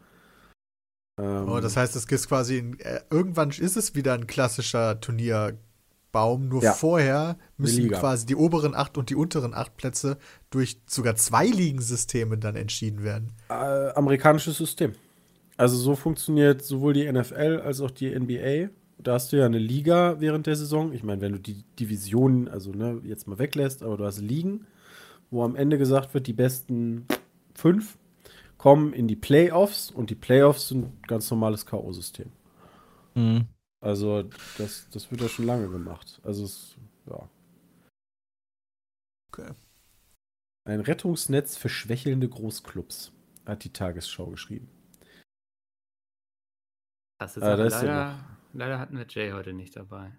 Ähm, Oh, das heißt, es gibt quasi, ein, äh, irgendwann ist es wieder ein klassischer Turnierbaum, nur Ja. vorher müssen quasi die oberen acht und die unteren acht Plätze durch sogar zwei Ligensysteme dann entschieden werden. äh, amerikanisches System. Also so funktioniert sowohl die NFL als auch die NBA. Da hast du ja eine Liga während der Saison. Ich meine, wenn du die Divisionen, also ne, jetzt mal weglässt, aber du hast Ligen, wo am Ende gesagt wird, die besten fünf kommen in die Playoffs und die Playoffs sind ein ganz normales K.O.-System. Mhm. Also das, das wird ja schon lange gemacht. Also es, ja. Okay. Ein Rettungsnetz für schwächelnde Großclubs, hat die Tagesschau geschrieben. Das ist Ah, aber da ist ja leider, leider hatten wir Jay heute nicht dabei.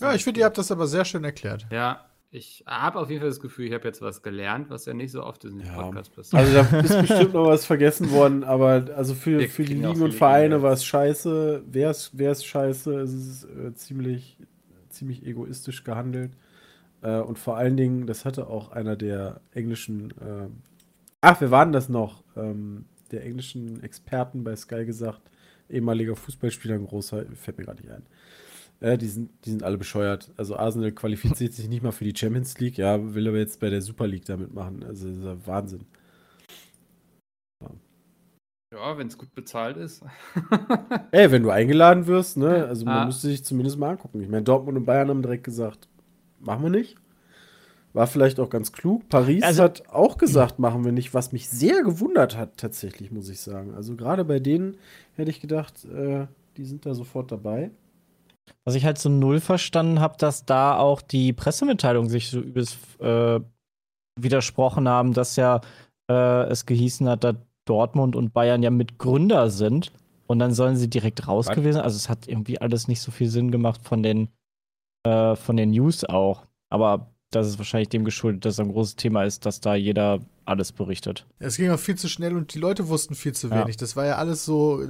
Ja, ich finde, ihr habt das aber sehr schön erklärt. Ja, ich habe auf jeden Fall das Gefühl, ich habe jetzt was gelernt, was ja nicht so oft in den Ja. Podcast passiert. Also da ist bestimmt noch was vergessen worden, aber also für, Wir für die Ligen und Vereine war es scheiße. Wäre es scheiße, es ist äh, ziemlich, ziemlich egoistisch gehandelt. Äh, und vor allen Dingen, das hatte auch einer der englischen, äh, ach, wer war denn das noch? Ähm, der englischen Experten bei Sky gesagt, ehemaliger Fußballspieler, ein großer, fällt mir gerade nicht ein. Äh, die, sind, die sind alle bescheuert. Also Arsenal qualifiziert sich nicht mal für die Champions League, ja, will aber jetzt bei der Super League damit machen. Also das ist ja Wahnsinn. ja, wenn es gut bezahlt ist. Ey, wenn du eingeladen wirst, ne? Also man Ah. müsste sich zumindest mal angucken. Ich meine, Dortmund und Bayern haben direkt gesagt, machen wir nicht. War vielleicht auch ganz klug. Paris Also- hat auch gesagt, machen wir nicht, was mich sehr gewundert hat, tatsächlich, muss ich sagen. Also gerade bei denen hätte ich gedacht, äh, die sind da sofort dabei. Was ich halt so null verstanden habe, dass da auch die Pressemitteilungen sich so übelst äh, widersprochen haben, dass ja äh, es gehießen hat, dass Dortmund und Bayern ja Mitgründer sind und dann sollen sie direkt raus Was? gewesen. Also es hat irgendwie alles nicht so viel Sinn gemacht von den äh, von den News auch. Aber das ist wahrscheinlich dem geschuldet, dass es ein großes Thema ist, dass da jeder alles berichtet. Es ging auch viel zu schnell und die Leute wussten viel zu Ja. wenig. Das war ja alles so,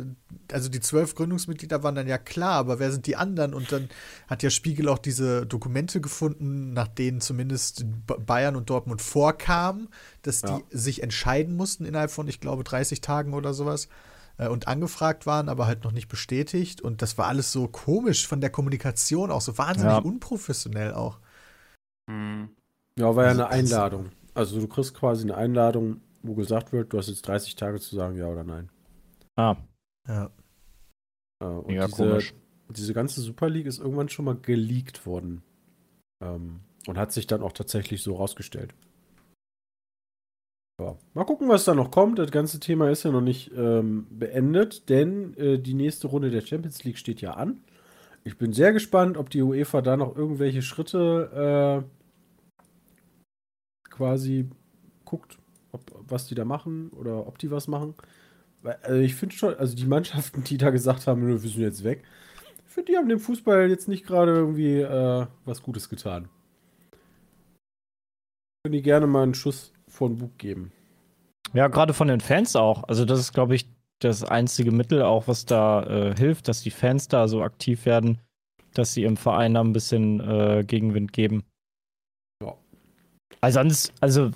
also die zwölf Gründungsmitglieder waren dann ja klar, aber wer sind die anderen? Und dann hat ja Spiegel auch diese Dokumente gefunden, nach denen zumindest Bayern und Dortmund vorkamen, dass Ja. die sich entscheiden mussten innerhalb von, ich glaube, 30 Tagen oder sowas. äh, Und angefragt waren, aber halt noch nicht bestätigt. Und das war alles so komisch von der Kommunikation, auch so wahnsinnig Ja. unprofessionell auch. Hm. Ja, war ja Also eine Einladung. Also du kriegst quasi eine Einladung, wo gesagt wird, du hast jetzt 30 Tage zu sagen, ja oder nein. Ah, Ja. Äh, und mega diese, komisch. diese ganze Super League ist irgendwann schon mal geleakt worden. Ähm, und hat sich dann auch tatsächlich so rausgestellt. Ja. Mal gucken, was da noch kommt. Das ganze Thema ist ja noch nicht ähm, beendet, denn äh, die nächste Runde der Champions League steht ja an. Ich bin sehr gespannt, ob die UEFA da noch irgendwelche Schritte äh, quasi guckt, ob, was die da machen oder ob die was machen. Also ich finde schon, also die Mannschaften, die da gesagt haben, wir sind jetzt weg, ich finde, die haben dem Fußball jetzt nicht gerade irgendwie äh, was Gutes getan. Können die gerne mal einen Schuss vor den Bug geben. Ja, gerade von den Fans auch. Also das ist, glaube ich, das einzige Mittel auch, was da äh, hilft, dass die Fans da so aktiv werden, dass sie im Verein da ein bisschen äh, Gegenwind geben. Ja. Also sonst, also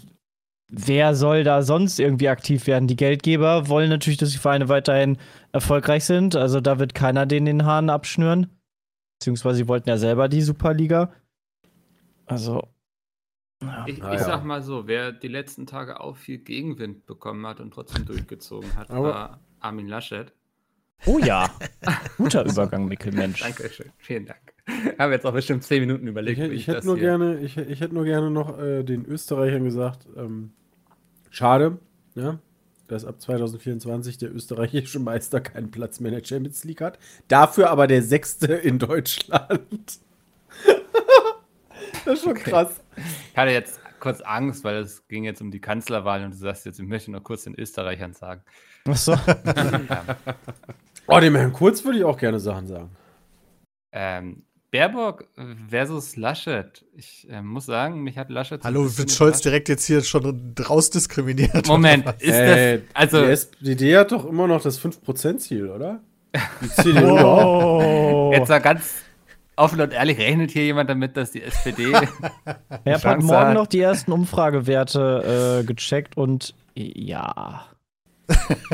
wer soll da sonst irgendwie aktiv werden? Die Geldgeber wollen natürlich, dass die Vereine weiterhin erfolgreich sind. Also da wird keiner denen den Hahn abschnüren. Beziehungsweise sie wollten ja selber die Superliga. Also. Ich, ich Ah, sag ja. mal so, wer die letzten Tage auch viel Gegenwind bekommen hat und trotzdem durchgezogen hat, Aber- war Armin Laschet. Oh ja. Guter Übergang, Mikkel, Mensch. Dankeschön, vielen Dank. Haben jetzt auch bestimmt zehn Minuten überlegt. Ich, ich hätte das nur hier- gerne, ich, ich hätte nur gerne noch äh, den Österreichern gesagt, ähm, schade, ja, dass ab 2024 der österreichische Meister keinen Platz mehr in der Champions League hat. Dafür aber der sechste in Deutschland. das ist schon krass. Ich hatte jetzt kurz Angst, weil es ging jetzt um die Kanzlerwahl und du sagst jetzt, ich möchte noch kurz den Österreichern sagen. Achso. ähm, Oh, dem Herrn Kurz würde ich auch gerne Sachen sagen. ähm, Baerbock versus Laschet. Ich äh, muss sagen, mich hat Laschet. so Hallo, wird Scholz direkt jetzt hier schon rausdiskriminiert? Moment, oder was? ist Äh, das. Also, die SPD hat doch immer noch das 5%-Ziel, oder? Die CDU. Oh. jetzt mal ganz offen und ehrlich, rechnet hier jemand damit, dass die SPD. Ich habe heute Morgen noch die ersten Umfragewerte äh, gecheckt und ja.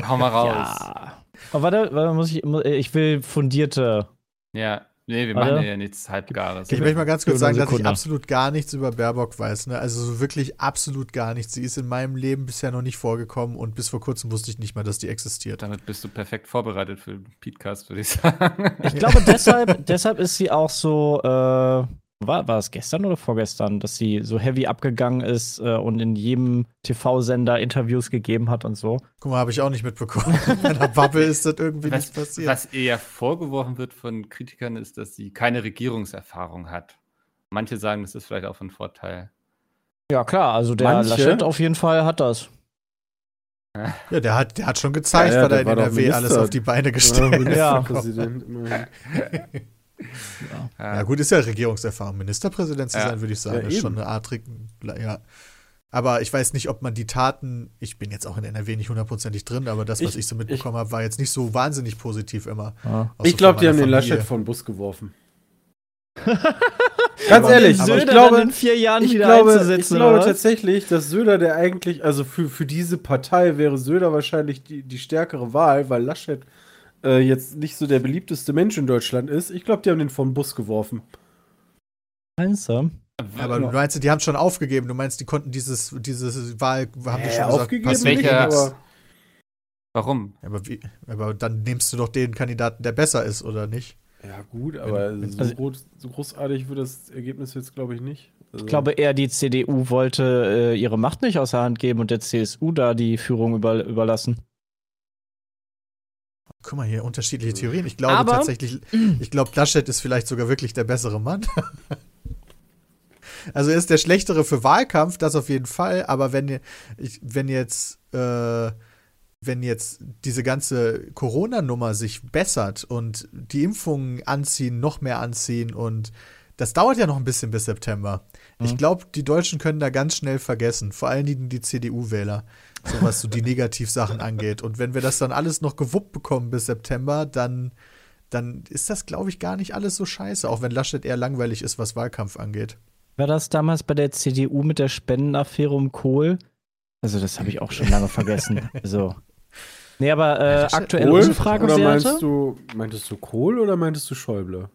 hau mal raus. Ja. Aber warte, warte muss ich, ich will fundierte. Ja. Nee, wir machen ja nichts Halbgares. Ich möchte mal ganz kurz sagen, dass ich absolut gar nichts über Baerbock weiß. Ne? Also so wirklich absolut gar nichts. Sie ist in meinem Leben bisher noch nicht vorgekommen und bis vor kurzem wusste ich nicht mal, dass die existiert. Damit bist du perfekt vorbereitet für den Podcast, würde ich sagen. Ich glaube, deshalb, deshalb ist sie auch so, äh, war, war es gestern oder vorgestern, dass sie so heavy abgegangen ist äh, und in jedem TV-Sender Interviews gegeben hat und so. Guck mal, habe ich auch nicht mitbekommen. In meiner Bubble ist das irgendwie Was, nicht passiert. was ihr ja vorgeworfen wird von Kritikern, ist, dass sie keine Regierungserfahrung hat. Manche sagen, das ist vielleicht auch von Vorteil. Ja, klar, also der Manche? Laschet auf jeden Fall hat das. Ja, der hat, der hat schon gezeigt, Ja, ja, was er in NRW alles auf die Beine Ja, gestellt hat. Ministerpräsident, immerhin. Ja, gut, ist ja Regierungserfahrung. Ministerpräsident zu Ja. sein, würde ich sagen, Ja, ist schon eine Art, ja. Aber ich weiß nicht, ob man die Taten, ich bin jetzt auch in NRW nicht hundertprozentig drin, aber das, was Ich- ich, so mitbekommen habe, war jetzt nicht so wahnsinnig positiv immer. Ja. Ich glaube, die haben meiner den Familie. Laschet von Bus geworfen. Ganz ehrlich, aber ich glaube, dann in vier Jahren ich wieder glaube, ich glaube tatsächlich, dass Söder der eigentlich, also für, für diese Partei wäre Söder wahrscheinlich die, die stärkere Wahl, weil Laschet äh, jetzt nicht so der beliebteste Mensch in Deutschland ist. Ich glaube, die haben den vom Bus geworfen. Meinst du? Aber du meinst, die haben schon aufgegeben. Du meinst, die konnten dieses, dieses Wahl, haben die schon aufgegeben passt nicht, aber Warum? Aber, wie, aber dann nimmst du doch den Kandidaten, der besser ist, oder nicht? ja gut, aber Wenn- so, also- groß, so großartig wird das Ergebnis jetzt, glaube ich, nicht. Also, Ich glaube eher, die CDU wollte äh, ihre Macht nicht aus der Hand geben und der CSU da die Führung über, überlassen. Guck mal hier, unterschiedliche Theorien. Ich glaube Aber- tatsächlich, ich glaube, Laschet ist vielleicht sogar wirklich der bessere Mann. also er ist der schlechtere für Wahlkampf, das auf jeden Fall. Aber wenn, ich, wenn jetzt, äh, wenn jetzt diese ganze Corona-Nummer sich bessert und die Impfungen anziehen, noch mehr anziehen und das dauert ja noch ein bisschen bis September. Ich Mhm. glaube, die Deutschen können da ganz schnell vergessen, vor allen Dingen die CDU-Wähler, so was so die Negativsachen angeht. Und wenn wir das dann alles noch gewuppt bekommen bis September, dann, dann ist das, glaube ich, gar nicht alles so scheiße, auch wenn Laschet eher langweilig ist, was Wahlkampf angeht. War das damals bei der CDU mit der Spendenaffäre um Kohl? Also, das habe ich auch schon lange vergessen. Also. Nee, aber äh, aktuelle Kohl? Oder Umfragewerte. meinst du, meintest du Kohl oder meintest du Schäuble?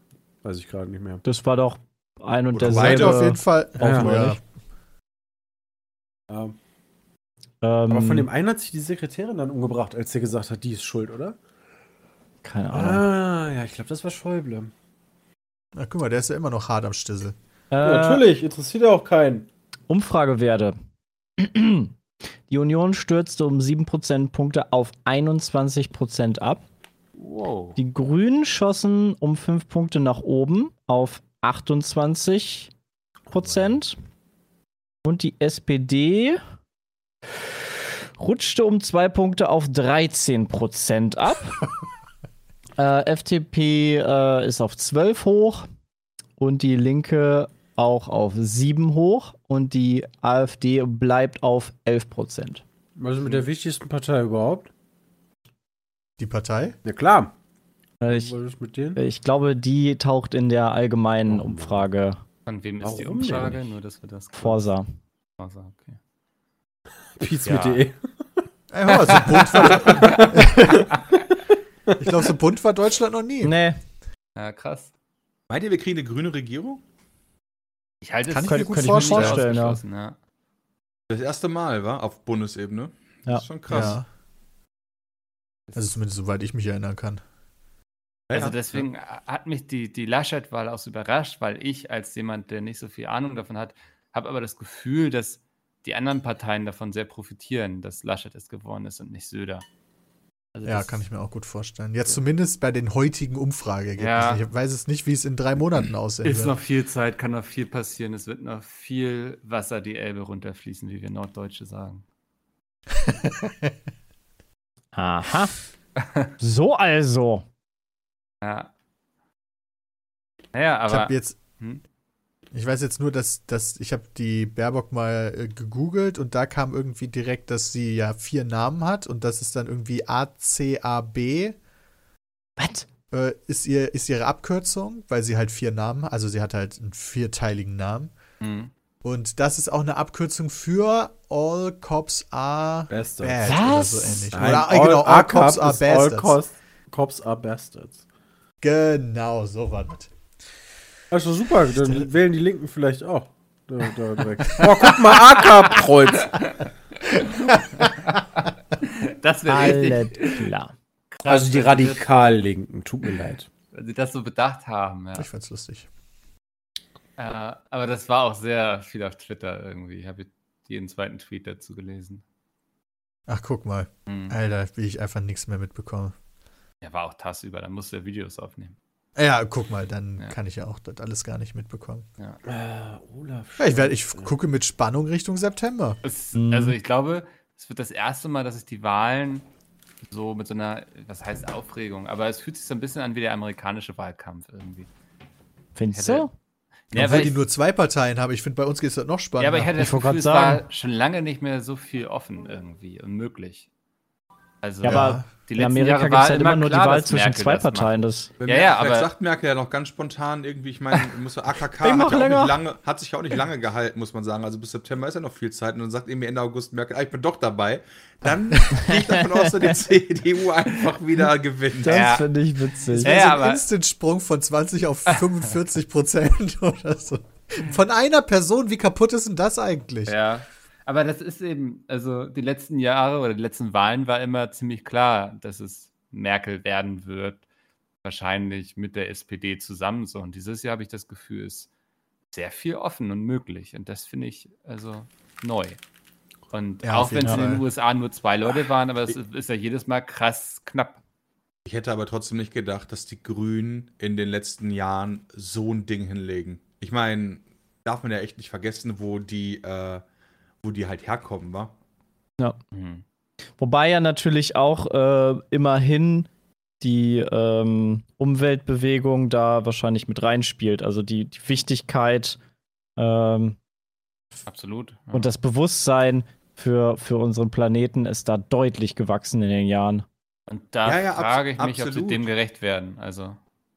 Weiß ich gerade nicht mehr. Das war doch ein und Oder derselbe. beide auf jeden Fall. Ja, Auch, ja. Ja. Ähm, Aber von dem einen hat sich die Sekretärin dann umgebracht, als der gesagt hat, die ist schuld, oder? Keine Ahnung. Ah, ja, ich glaube, das war Schäuble. Na, guck mal, der ist ja immer noch hart am Stissel. Äh, Ja, natürlich, interessiert ja auch keinen. Umfragewerte. Die Union stürzte um 7 Prozentpunkte auf 21 Prozent ab. Wow. Die Grünen schossen um 5 Punkte nach oben auf 28 Prozent. Und die SPD rutschte um zwei Punkte auf 13% ab. äh, FDP äh, ist auf 12 hoch und die Linke auch auf 7 hoch und die AfD bleibt auf 11%. Was ist mit der wichtigsten Partei überhaupt? Die Partei? Ja, klar. Äh, ich, Was ist mit denen? ich glaube, die taucht in der allgemeinen Umfrage Von wem ist die Warum Umfrage? denn? Nur, dass wir das Forsa. Forsa, okay. Peace Ja. mit DE. Ey, hör mal, so bunt war, ich glaube, so bunt war Deutschland noch nie. Nee, Ja, krass. Meint ihr, wir kriegen eine grüne Regierung? Ich halte Kann es ich mir gut könnte ich mir vorstellen. ja. Das erste Mal, war Auf Bundesebene. Ja. Das ist schon krass. Ja. Also zumindest soweit ich mich erinnern kann. Also ja. deswegen hat mich die, die Laschet-Wahl auch so überrascht, weil ich als jemand, der nicht so viel Ahnung davon hat, habe aber das Gefühl, dass die anderen Parteien davon sehr profitieren, dass Laschet es geworden ist und nicht Söder. Also Ja, kann ich mir auch gut vorstellen. Jetzt zumindest bei den heutigen Umfrageergebnissen. Ja. Ich weiß es nicht, wie es in drei Monaten aussehen Ist wird. noch viel Zeit, kann noch viel passieren. Es wird noch viel Wasser die Elbe runterfließen, wie wir Norddeutsche sagen. Aha. So also. Ja. Naja, ich aber. habe jetzt, Hm? Ich weiß jetzt nur, dass, dass ich habe die Baerbock mal äh, gegoogelt und da kam irgendwie direkt, dass sie ja vier Namen hat und das ist dann irgendwie ACAB Was? äh, ist, ihr, ist ihre Abkürzung, weil sie halt vier Namen, also sie hat halt einen vierteiligen Namen. Hm. Und das ist auch eine Abkürzung für All Cops Are Beste. Bad Was? oder so ähnlich. Nein, oder äh, genau, All Cops Are ist All Bastards. Cops, Cops are Bastards. Genau, so war das. Also super, dann wählen die Linken vielleicht auch. Da, da direkt. Oh, guck mal, AKAB-Kreuz. Das wäre richtig Alles klar. krass, Also die Radikal-Linken, tut mir leid. Wenn sie das so bedacht haben, ja. Ich fand's lustig. Äh, aber das war auch sehr viel auf Twitter irgendwie. Ich habe jeden zweiten Tweet dazu gelesen. Ach, guck mal. Hm. Alter, will ich einfach nichts mehr mitbekommen. Ja, war auch Tass über, da musste er Videos aufnehmen. Ja, guck mal, dann Ja. kann ich ja auch das alles gar nicht mitbekommen. Äh, Olaf Ja, ich, werd, ich gucke mit Spannung Richtung September. Es, Mhm. Also ich glaube, es wird das erste Mal, dass ich die Wahlen so mit so einer, was heißt Aufregung, aber es fühlt sich so ein bisschen an wie der amerikanische Wahlkampf irgendwie. Findest du? Ja, Obwohl weil die ich, nur zwei Parteien haben. Ich finde, bei uns geht es noch spannender. ja, aber ich hatte das Ich wollte Gefühl, es sagen. war schon lange nicht mehr so viel offen irgendwie und möglich. Also Ja, aber die in letzten Amerika Jahre gibt war es halt immer nur die klar, Wahl dass zwischen Merkel zwei. Parteien. Das, Wenn Ja, ja, aber- sagt Merkel ja noch ganz spontan irgendwie, ich meine, muss AKK hat, ja auch länger. nicht lange, hat sich ja auch nicht lange gehalten, muss man sagen. Also bis September ist ja noch viel Zeit. Und dann sagt irgendwie Ende August Merkel, ah, ich bin doch dabei. Dann gehe ich davon aus, dass die CDU einfach wieder gewinnt. das Ja. finde ich witzig. Ja, so ein Instant-Sprung von 20 auf 45 Prozent oder so. Von einer Person, wie kaputt ist denn das eigentlich? Ja, aber das ist eben, also die letzten Jahre oder die letzten Wahlen war immer ziemlich klar, dass es Merkel werden wird. Wahrscheinlich mit der SPD zusammen so. Und dieses Jahr habe ich das Gefühl, ist sehr viel offen und möglich. Und das finde ich also neu. Und Ja, auch wenn es in den. USA nur zwei Leute waren, aber es ist ja jedes Mal krass knapp. Ich hätte aber trotzdem nicht gedacht, dass die Grünen in den letzten Jahren so ein Ding hinlegen. Ich meine, darf man ja echt nicht vergessen, wo die, äh, wo die halt herkommen, wa? Mhm. Wobei ja natürlich auch äh, immerhin die ähm, Umweltbewegung da wahrscheinlich mit reinspielt. Also die, die Wichtigkeit ähm, Absolut. ja. und das Bewusstsein für, für unseren Planeten ist da deutlich gewachsen in den Jahren. Und da Ja, ja, frage ich mich, ob sie absolut. dem gerecht werden. Also,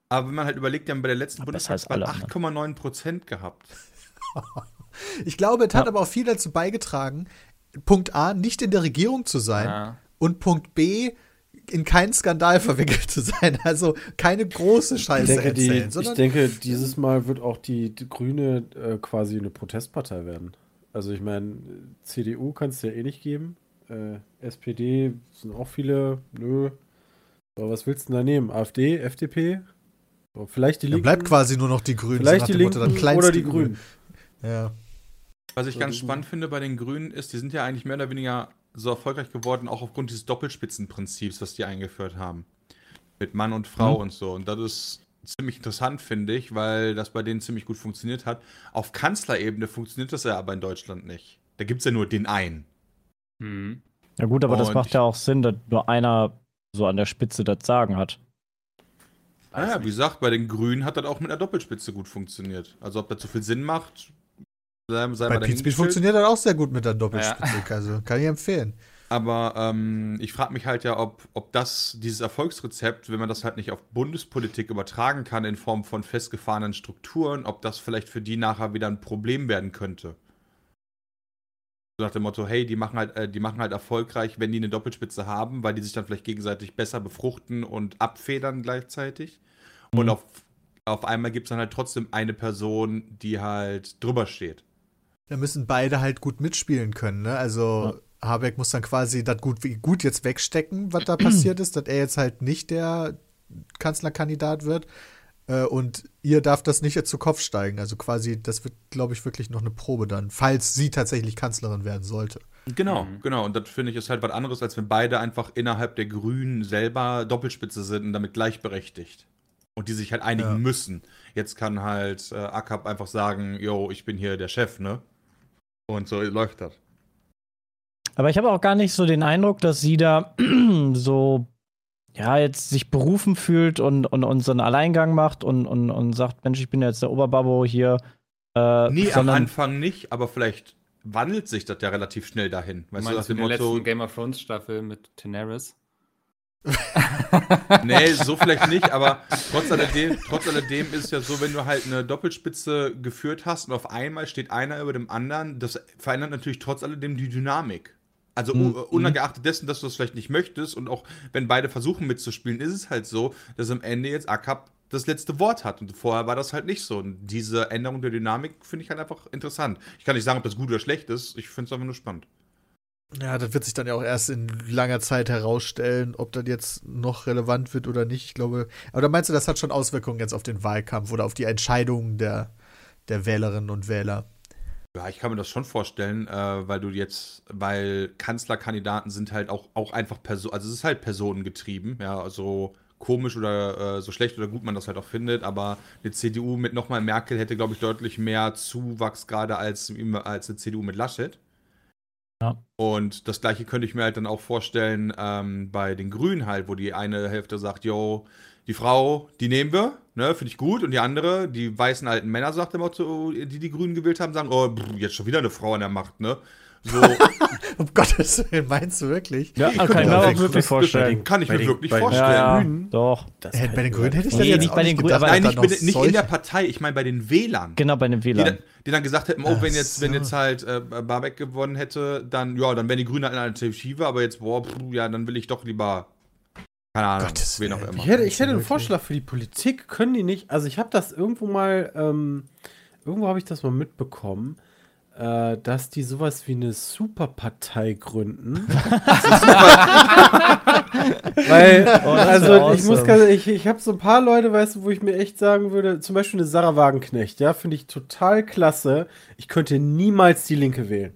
Aber wenn man halt überlegt, die haben bei der letzten Bundestagswahl alle anderen. 8,9 Prozent gehabt. Ich glaube, es hat Ja. aber auch viel dazu beigetragen, Punkt A, nicht in der Regierung zu sein ja. und Punkt B, in keinen Skandal verwickelt zu sein. Also keine große Ich Scheiße denke, die, erzählen, ich sondern denke, dieses Mal wird auch die, die Grüne äh, quasi eine Protestpartei werden. Also ich meine, CDU kann es ja eh nicht geben. Äh, SPD sind auch viele, nö. Aber was willst du denn da nehmen? AfD, FDP? Vielleicht die dann Linken. bleibt quasi nur noch die Grünen. vielleicht die Motto, Linken dann kleinste oder die. Grünen. Ja. Was ich So ganz spannend finde bei den Grünen ist, die sind ja eigentlich mehr oder weniger so erfolgreich geworden, auch aufgrund dieses Doppelspitzenprinzips, was die eingeführt haben. Mit Mann und Frau Mhm. und so. Und das ist ziemlich interessant, finde ich, weil das bei denen ziemlich gut funktioniert hat. Auf Kanzlerebene funktioniert das ja aber in Deutschland nicht. Da gibt es ja nur den einen. Mhm. Ja gut, aber das Und macht ja auch Sinn, dass nur einer so an der Spitze das Sagen hat. Naja, wie gesagt, bei den Grünen hat das auch mit einer Doppelspitze gut funktioniert. Also ob das so viel Sinn macht, sei, sei Bei Pete funktioniert das auch sehr gut mit der Doppelspitze. Also kann ich empfehlen. Aber ähm, ich frage mich halt ja, ob, ob das, dieses Erfolgsrezept, wenn man das halt nicht auf Bundespolitik übertragen kann in Form von festgefahrenen Strukturen, ob das vielleicht für die nachher wieder ein Problem werden könnte. So nach dem Motto, hey, die machen halt, äh, die machen halt erfolgreich, wenn die eine Doppelspitze haben, weil die sich dann vielleicht gegenseitig besser befruchten und abfedern gleichzeitig. Und Mhm. auf, auf einmal gibt es dann halt trotzdem eine Person, die halt drüber steht. Da müssen beide halt gut mitspielen können. Ne? Also Habeck muss dann quasi das gut, wie gut jetzt wegstecken, was da passiert ist, dass er jetzt halt nicht der Kanzlerkandidat wird. Äh, Und ihr darf das nicht zu Kopf steigen. Also quasi, das wird, glaube ich, wirklich noch eine Probe dann, falls sie tatsächlich Kanzlerin werden sollte. Genau, Mhm. genau. Und das finde ich ist halt was anderes, als wenn beide einfach innerhalb der Grünen selber Doppelspitze sind und damit gleichberechtigt. Und die sich halt einigen Ja. müssen. Jetzt kann halt äh, AKAP einfach sagen, yo, ich bin hier der Chef, ne? Und so läuft das. Aber ich habe auch gar nicht so den Eindruck, dass sie da so, ja, jetzt sich berufen fühlt und, und, und so einen Alleingang macht und, und, und sagt, Mensch, ich bin jetzt der Oberbabo hier. Äh, Nee, am Anfang nicht, aber vielleicht wandelt sich das ja relativ schnell dahin. Weißt du, meinst in der Motto, letzten Game of Thrones Staffel mit Daenerys? nee, so vielleicht nicht, aber trotz alledem, trotz alledem ist ja so, wenn du halt eine Doppelspitze geführt hast und auf einmal steht einer über dem anderen, das verändert natürlich trotz alledem die Dynamik. Also Mhm. ungeachtet dessen, dass du das vielleicht nicht möchtest und auch wenn beide versuchen mitzuspielen, ist es halt so, dass am Ende jetzt AKAP das letzte Wort hat und vorher war das halt nicht so. Und diese Änderung der Dynamik finde ich halt einfach interessant. Ich kann nicht sagen, ob das gut oder schlecht ist, ich finde es einfach nur spannend. Ja, das wird sich dann ja auch erst in langer Zeit herausstellen, ob das jetzt noch relevant wird oder nicht. Ich glaube, aber meinst du, das hat schon Auswirkungen jetzt auf den Wahlkampf oder auf die Entscheidungen der, der Wählerinnen und Wähler? Ja, ich kann mir das schon vorstellen, äh, weil du jetzt, weil Kanzlerkandidaten sind halt auch, auch einfach Person, also es ist halt personengetrieben, ja, so komisch oder äh, so schlecht oder gut man das halt auch findet, aber eine CDU mit nochmal Merkel hätte, glaube ich, deutlich mehr Zuwachs gerade als, als eine CDU mit Laschet. Ja. Und das gleiche könnte ich mir halt dann auch vorstellen ähm, bei den Grünen halt, wo die eine Hälfte sagt, yo, die Frau, die nehmen wir, ne, finde ich gut. Und die andere, die weißen alten Männer, sagt im Motto, die die Grünen gewählt haben, sagen, oh, jetzt schon wieder eine Frau an der Macht, ne? So, Um Gottes Willen, meinst du wirklich? ja, ich kann mir auch wirklich vorstellen. kann ich mir wirklich vorstellen. Ja, ja, Grünen? doch. Das Äh, bei den Grünen hätte ich Nee, dann jetzt nicht bei den Grünen, Nein, nicht, mit, nicht in der Partei, ich meine bei den Wählern. Genau, bei den Die WLAN. dann, die dann gesagt hätten, oh, wenn jetzt, wenn jetzt halt äh, Barbeck gewonnen hätte, dann, ja, dann wären die Grünen halt eine Alternative, aber jetzt, boah, pff, ja, dann will ich doch lieber, keine Ahnung, Gottes wen auch immer. Ich hätte, ich hätte einen? Vorschlag für die Politik. Können die nicht? Also ich habe das irgendwo mal, ähm, irgendwo habe ich das mal mitbekommen, äh, dass die sowas wie eine Superpartei gründen. Weil, Oh, also wär ich muss awesome. ganz, ich, ich habe so ein paar Leute, weißt du, wo ich mir echt sagen würde, zum Beispiel eine Sarah Wagenknecht, ja, finde ich total klasse. Ich könnte niemals die Linke wählen.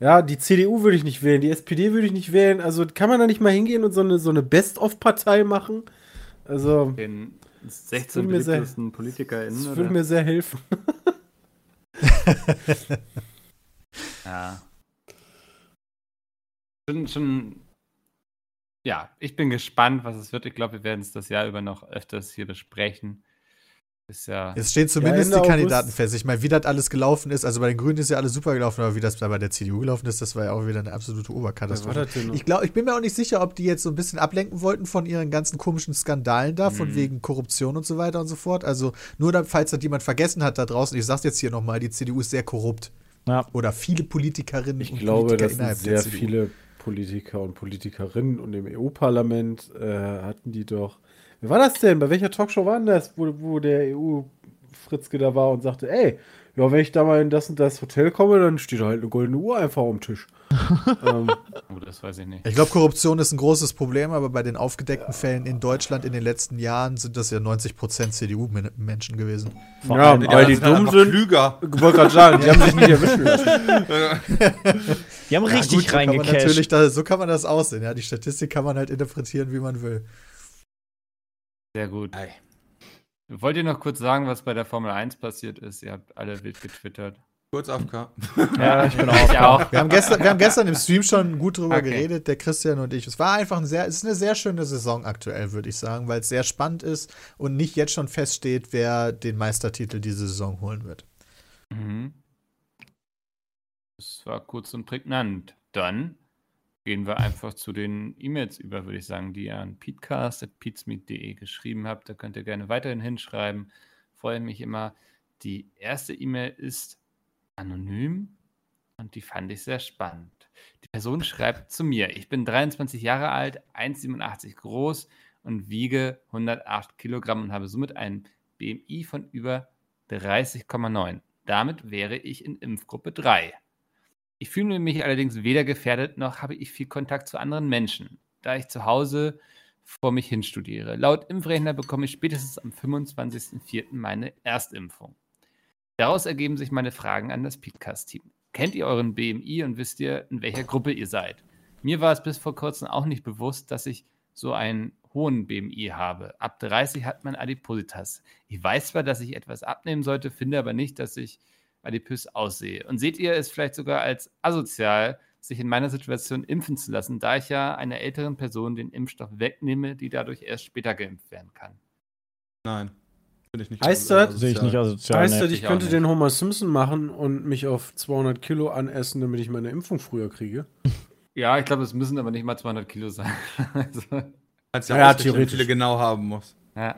Ja, die CDU würde ich nicht wählen, die SPD würde ich nicht wählen. Also kann man da nicht mal hingehen und so eine, so eine Best-of-Partei machen? Also, Den 16 würde mir sehr- beliebtesten PolitikerInnen? das würde mir sehr helfen. Ja. Schon, schon. Ja, ich bin gespannt, was es wird. Ich glaube, wir werden es das Jahr über noch öfters hier besprechen. Ist ja. Es stehen zumindest Ende die Kandidaten August. fest. Ich meine, wie das alles gelaufen ist, also bei den Grünen ist ja alles super gelaufen, aber wie das da bei der CDU gelaufen ist, das war ja auch wieder eine absolute Oberkatastrophe. Ich glaube, ich bin mir auch nicht sicher, ob die jetzt so ein bisschen ablenken wollten von ihren ganzen komischen Skandalen da, von Mhm. wegen Korruption und so weiter und so fort. Also nur, falls das jemand vergessen hat da draußen, ich sag's jetzt hier nochmal, die CDU ist sehr korrupt. Ja. Oder viele Politikerinnen Ich und glaube, Politiker dass sind innerhalb sehr der CDU. viele Politiker und Politikerinnen und im EU-Parlament äh, hatten die doch. Wer war das denn? Bei welcher Talkshow war denn das, wo, wo der EU-Fritzke da war und sagte, ey, ja, wenn ich da mal in das und das Hotel komme, dann steht da halt eine goldene Uhr einfach am Tisch. ähm, Oh, das weiß ich nicht. Ich glaube, Korruption ist ein großes Problem, aber bei den aufgedeckten Fällen in Deutschland in den letzten Jahren sind das ja 90% CDU-Menschen gewesen. Vor ja, allem Ja, weil die halt dumm sind. Klüger. Ich wollte gerade sagen, die haben sich nicht erwischen lassen. Die haben Ja, richtig gut, so kann man reingecasht. natürlich, da, so kann man das aussehen. Ja, die Statistik kann man halt interpretieren, wie man will. Sehr gut. Ei. Wollt ihr noch kurz sagen, was bei der Formel 1 passiert ist? Ihr habt alle wild getwittert. Kurz AFK. Ja, ich bin auch. Ich auch. Wir haben, gestern, wir haben gestern im Stream schon gut drüber Okay. geredet, der Christian und ich. Es war einfach ein sehr, es ist eine sehr schöne Saison aktuell, würde ich sagen, weil es sehr spannend ist und nicht jetzt schon feststeht, wer den Meistertitel diese Saison holen wird. Mhm. Das war kurz und prägnant. Dann gehen wir einfach zu den E-Mails über, würde ich sagen, die ihr an peatcast.peatsmeet.de geschrieben habt. Da könnt ihr gerne weiterhin hinschreiben. Freue mich immer. Die erste E-Mail ist anonym und die fand ich sehr spannend. Die Person schreibt zu mir, ich bin 23 Jahre alt, 1,87 groß und wiege 108 Kilogramm und habe somit einen BMI von über 30,9. Damit wäre ich in Impfgruppe 3. Ich fühle mich allerdings weder gefährdet noch habe ich viel Kontakt zu anderen Menschen, da ich zu Hause vor mich hin studiere. Laut Impfrechner bekomme ich spätestens am 25.04. meine Erstimpfung. Daraus ergeben sich meine Fragen an das Podcast-Team. Kennt ihr euren BMI und wisst ihr, in welcher Gruppe ihr seid? Mir war es bis vor kurzem auch nicht bewusst, dass ich so einen hohen BMI habe. Ab 30 hat man Adipositas. Ich weiß zwar, dass ich etwas abnehmen sollte, finde aber nicht, dass ich adipös aussehe. Und seht ihr es vielleicht sogar als asozial, sich in meiner Situation impfen zu lassen, da ich ja einer älteren Person den Impfstoff wegnehme, die dadurch erst später geimpft werden kann? Nein. Finde ich nicht. Heißt asozial. das- Sehe ich nicht asozial. Heißt nee. das, ich ich könnte nicht. den Homer Simpson machen und mich auf 200 Kilo anessen, damit ich meine Impfung früher kriege? Ja, ich glaube, es müssen aber nicht mal 200 Kilo sein. also, Ja, ja, theoretisch. viele genau haben muss. ja.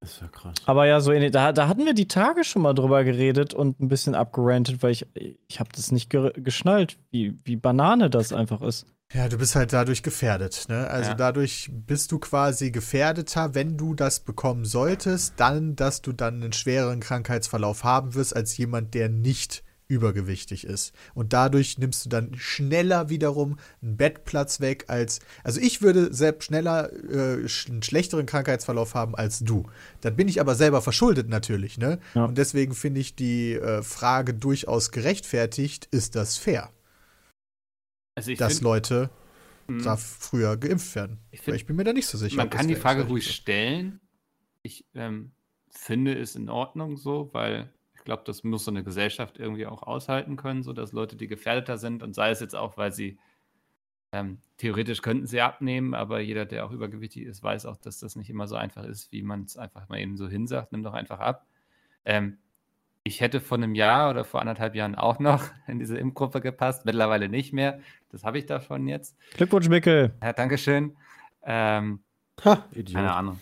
Das ist ja krass. Aber ja, so ähnlich. Da, da hatten wir die Tage schon mal drüber geredet und ein bisschen abgerantet, weil ich, ich habe das nicht ge geschnallt, wie, wie Banane das einfach ist. Ja, du bist halt dadurch gefährdet. Ne? Also Ja. dadurch bist du quasi gefährdeter, wenn du das bekommen solltest, dann, dass du dann einen schwereren Krankheitsverlauf haben wirst, als jemand, der nicht übergewichtig ist. Und dadurch nimmst du dann schneller wiederum einen Bettplatz weg als, also ich würde selbst schneller äh, einen schlechteren Krankheitsverlauf haben als du. Dann bin ich aber selber verschuldet natürlich, ne? Ja. Und deswegen finde ich die äh, Frage durchaus gerechtfertigt, ist das fair, Also ich dass find, Leute mh, da früher geimpft werden. Ich Weil find, ich bin mir da nicht so sicher. man kann die Frage ruhig stellen. Ich ähm, finde es in Ordnung so, weil glaube, das muss so eine Gesellschaft irgendwie auch aushalten können, so dass Leute, die gefährdeter sind und sei es jetzt auch, weil sie ähm, theoretisch könnten sie abnehmen, aber jeder, der auch übergewichtig ist, weiß auch, dass das nicht immer so einfach ist, wie man es einfach mal eben so hinsagt, nimm doch einfach ab. Ähm, ich hätte vor einem Jahr oder vor anderthalb Jahren auch noch in diese Impfgruppe gepasst, mittlerweile nicht mehr. Das habe ich davon jetzt. Glückwunsch, Mickel. Ja, Dankeschön. Ähm, Ha, Idiot. keine Ahnung.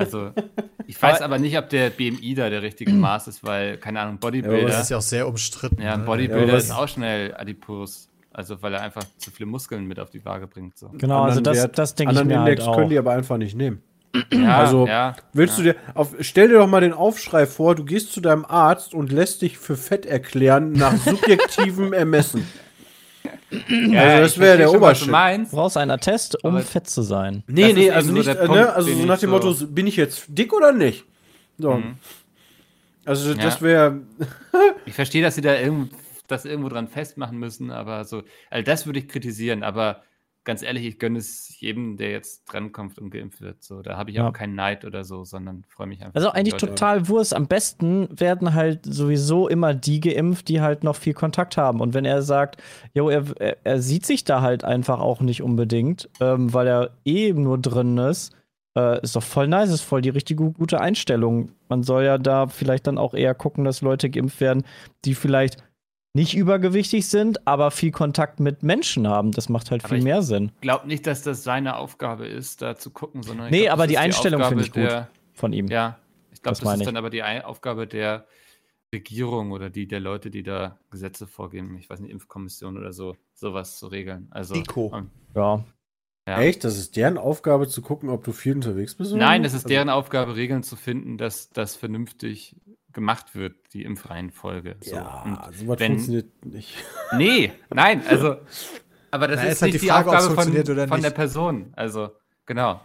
Also, ich weiß aber nicht, ob der BMI da der richtige Maß ist, weil, keine Ahnung. Bodybuilder. Das ist ja auch sehr umstritten. Ja, ein ne? Bodybuilder Ja, ist auch schnell adipos. Also, weil er einfach zu viele Muskeln mit auf die Waage bringt. So. Genau, also das, Wert- das denke ich anderen mir halt Index auch. können die aber einfach nicht nehmen. Ja, Also, ja, Willst ja. du dir, auf, stell dir doch mal den Aufschrei vor, du gehst zu deinem Arzt und lässt dich für fett erklären nach subjektivem Ermessen. Ja, also das wäre der Obershit. Du brauchst einen Attest, um Aber- fett zu sein. Nee, nee, also so nicht, äh, Punkt, ne, also so ich nach dem so- Motto, bin ich jetzt dick oder nicht? So. Mhm. Also das Ja. wäre, Ich verstehe, dass sie da irgend, das irgendwo dran festmachen müssen, aber so, also das würde ich kritisieren, aber ganz ehrlich, ich gönne es jedem, der jetzt drankommt und geimpft wird. So, da habe ich Ja. auch keinen Neid oder so, sondern freue mich einfach. Also eigentlich total Wurst. Am besten werden halt sowieso immer die geimpft, die halt noch viel Kontakt haben. Und wenn er sagt, jo, er, er, sieht sich da halt einfach auch nicht unbedingt, ähm, weil er eh nur drin ist, äh, ist doch voll nice, ist voll die richtige gute Einstellung. Man soll ja da vielleicht dann auch eher gucken, dass Leute geimpft werden, die vielleicht nicht übergewichtig sind, aber viel Kontakt mit Menschen haben. Das macht halt Aber viel mehr Sinn Ich glaube nicht, dass das seine Aufgabe ist, da zu gucken, sondern ich Nee, glaub, aber das die Einstellung finde ich gut. Der, von ihm. ja, ich glaube, Das das, ist ich. dann aber die Aufgabe der Regierung oder die der Leute, die da Gesetze vorgeben, ich weiß nicht, Impfkommission oder so, sowas zu regeln. Also, Nico. ähm, Ja. ja. echt, das ist deren Aufgabe zu gucken, ob du viel unterwegs bist? oder Nein, es ist Also- deren Aufgabe, Regeln zu finden, dass das vernünftig gemacht wird, die Impfreihenfolge. So. Ja, Und sowas wenn- funktioniert nicht. Nee, nein, also, aber das Na, ist ist halt nicht die die, Frage, ob's Aufgabe von, funktioniert oder von der Person. Also, genau.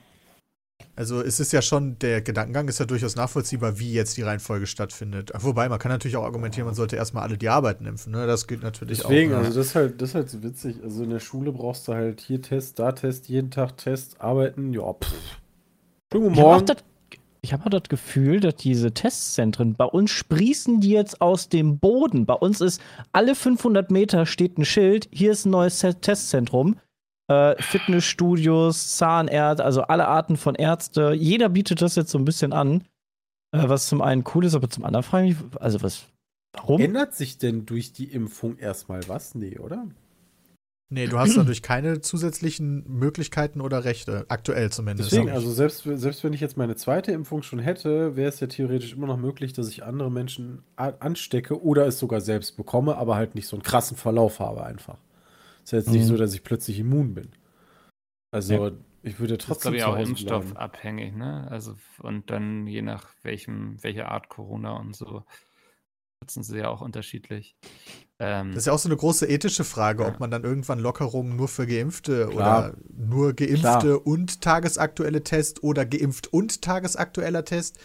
Also es ist ja schon, der Gedankengang ist ja durchaus nachvollziehbar, wie jetzt die Reihenfolge stattfindet. Wobei, man kann natürlich auch argumentieren, man sollte erstmal alle, die arbeiten, impfen. Ne? Das geht natürlich Deswegen, auch. ne? also das ist halt, das ist halt so witzig. Also in der Schule brauchst du halt hier Test, da Test, jeden Tag Test, arbeiten, ja, pff. Schönen guten Ich hab auch Morgen. das, ich habe das Gefühl, dass diese Testzentren, bei uns sprießen die jetzt aus dem Boden. Bei uns ist alle 500 Meter steht ein Schild, hier ist ein neues Testzentrum. Äh, Fitnessstudios, Zahnärzte, also alle Arten von Ärzte. Jeder bietet das jetzt so ein bisschen an. Äh, was zum einen cool ist, aber zum anderen frage ich mich, also was, warum? Ändert sich denn durch die Impfung erstmal was? Nee, oder? Nee, du hast dadurch keine zusätzlichen Möglichkeiten oder Rechte, aktuell zumindest. Deswegen, also selbst, selbst wenn ich jetzt meine zweite Impfung schon hätte, wäre es ja theoretisch immer noch möglich, dass ich andere Menschen anstecke oder es sogar selbst bekomme, aber halt nicht so einen krassen Verlauf habe einfach. Ist ja jetzt nicht Mhm. so, dass ich plötzlich immun bin. Also Ja. ich würde Das ist, trotzdem glaube ich, auch Hause Impfstoff bleiben. abhängig, ne? Also, und dann je nach welchem, welche Art Corona und so, nutzen sie ja auch unterschiedlich. Ähm, Das ist ja auch so eine große ethische Frage, ob man dann irgendwann Lockerungen nur für Geimpfte Klar. oder nur Geimpfte Klar. und tagesaktuelle Test oder geimpft und tagesaktueller Test.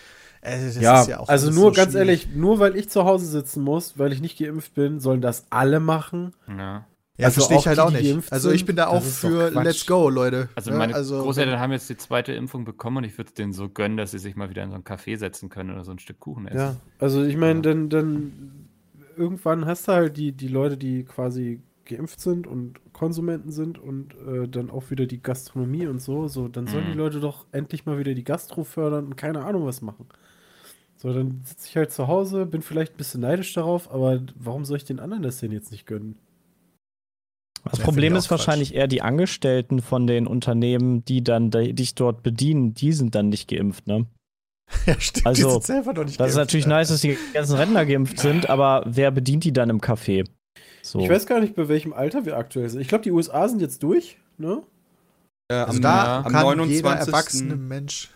Äh, das ja, ist ja auch also nur so ganz schwierig. ehrlich, nur weil ich zu Hause sitzen muss, weil ich nicht geimpft bin, sollen das alle machen. ja. Ja, also verstehe ich halt die, auch nicht. Also ich bin da auch für. Let's Go, Leute. Also Ne? meine also, Großeltern haben jetzt die zweite Impfung bekommen und ich würde es denen so gönnen, dass sie sich mal wieder in so einen Café setzen können oder so ein Stück Kuchen essen. Ja, also ich meine, Ja. dann, dann irgendwann hast du halt die, die Leute, die quasi geimpft sind und Konsumenten sind und äh, dann auch wieder die Gastronomie und so, so, dann sollen Mhm. die Leute doch endlich mal wieder die Gastro fördern und keine Ahnung was machen. So, dann sitze ich halt zu Hause, bin vielleicht ein bisschen neidisch darauf, aber warum soll ich den anderen das denn jetzt nicht gönnen? Das Ja, Problem ist wahrscheinlich eher die Angestellten von den Unternehmen, die dann de- dich dort bedienen, die sind dann nicht geimpft, ne? ja, stimmt, Also, die sind selber noch nicht Das ist geimpft, natürlich ne? nice, dass die ganzen Rentner geimpft sind, aber wer bedient die dann im Café? So. Ich weiß gar nicht, bei welchem Alter wir aktuell sind. Ich glaube, die USA sind jetzt durch, ne? Äh, Also am, da am kann 29. jeder erwachsene Mensch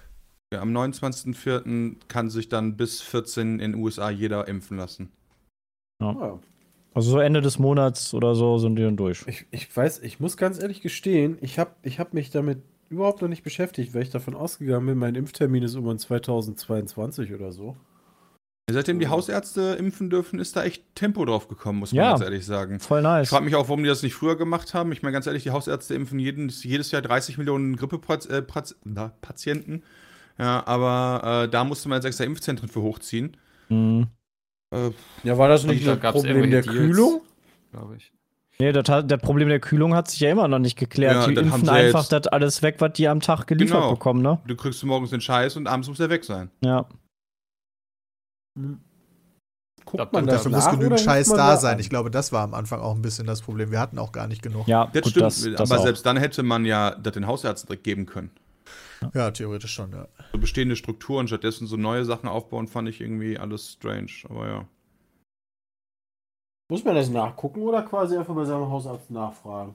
Ja, am 29.04. kann sich dann bis 14 in den USA jeder impfen lassen. Ja. Also so Ende des Monats oder so sind die dann durch. Ich, ich weiß, ich muss ganz ehrlich gestehen, ich habe ich hab mich damit überhaupt noch nicht beschäftigt, weil ich davon ausgegangen bin, mein Impftermin ist irgendwann 2022 oder so. Seitdem die Hausärzte impfen dürfen, ist da echt Tempo drauf gekommen, muss man Ja. ganz ehrlich sagen. Voll Ich nice. frage mich auch, warum die das nicht früher gemacht haben. Ich meine, ganz ehrlich, die Hausärzte impfen jeden, jedes Jahr 30 Millionen Grippe-Patienten. Ja, aber äh, da musste man jetzt extra Impfzentren für hochziehen. Mhm. Äh, Ja, war das nicht da ein gab's Problem der Deals. Kühlung? glaube ich. Nee, das hat, das Problem der Kühlung hat sich ja immer noch nicht geklärt. Ja, die impfen einfach jetzt- das alles weg, was die am Tag geliefert Genau. bekommen, ne? du kriegst morgens den Scheiß und abends muss der weg sein. Ja. Guckt glaub, man das- das Dafür muss genügend Scheiß da sein. Ich glaube, das war am Anfang auch ein bisschen das Problem. Wir hatten auch gar nicht genug. Ja, Das gut, stimmt, das, das aber auch. selbst dann hätte man ja das den Hausärzten direkt geben können. Ja, theoretisch schon, ja. So bestehende Strukturen, stattdessen so neue Sachen aufbauen, fand ich irgendwie alles strange. Aber ja. Muss man das nachgucken oder quasi einfach bei seinem Hausarzt nachfragen?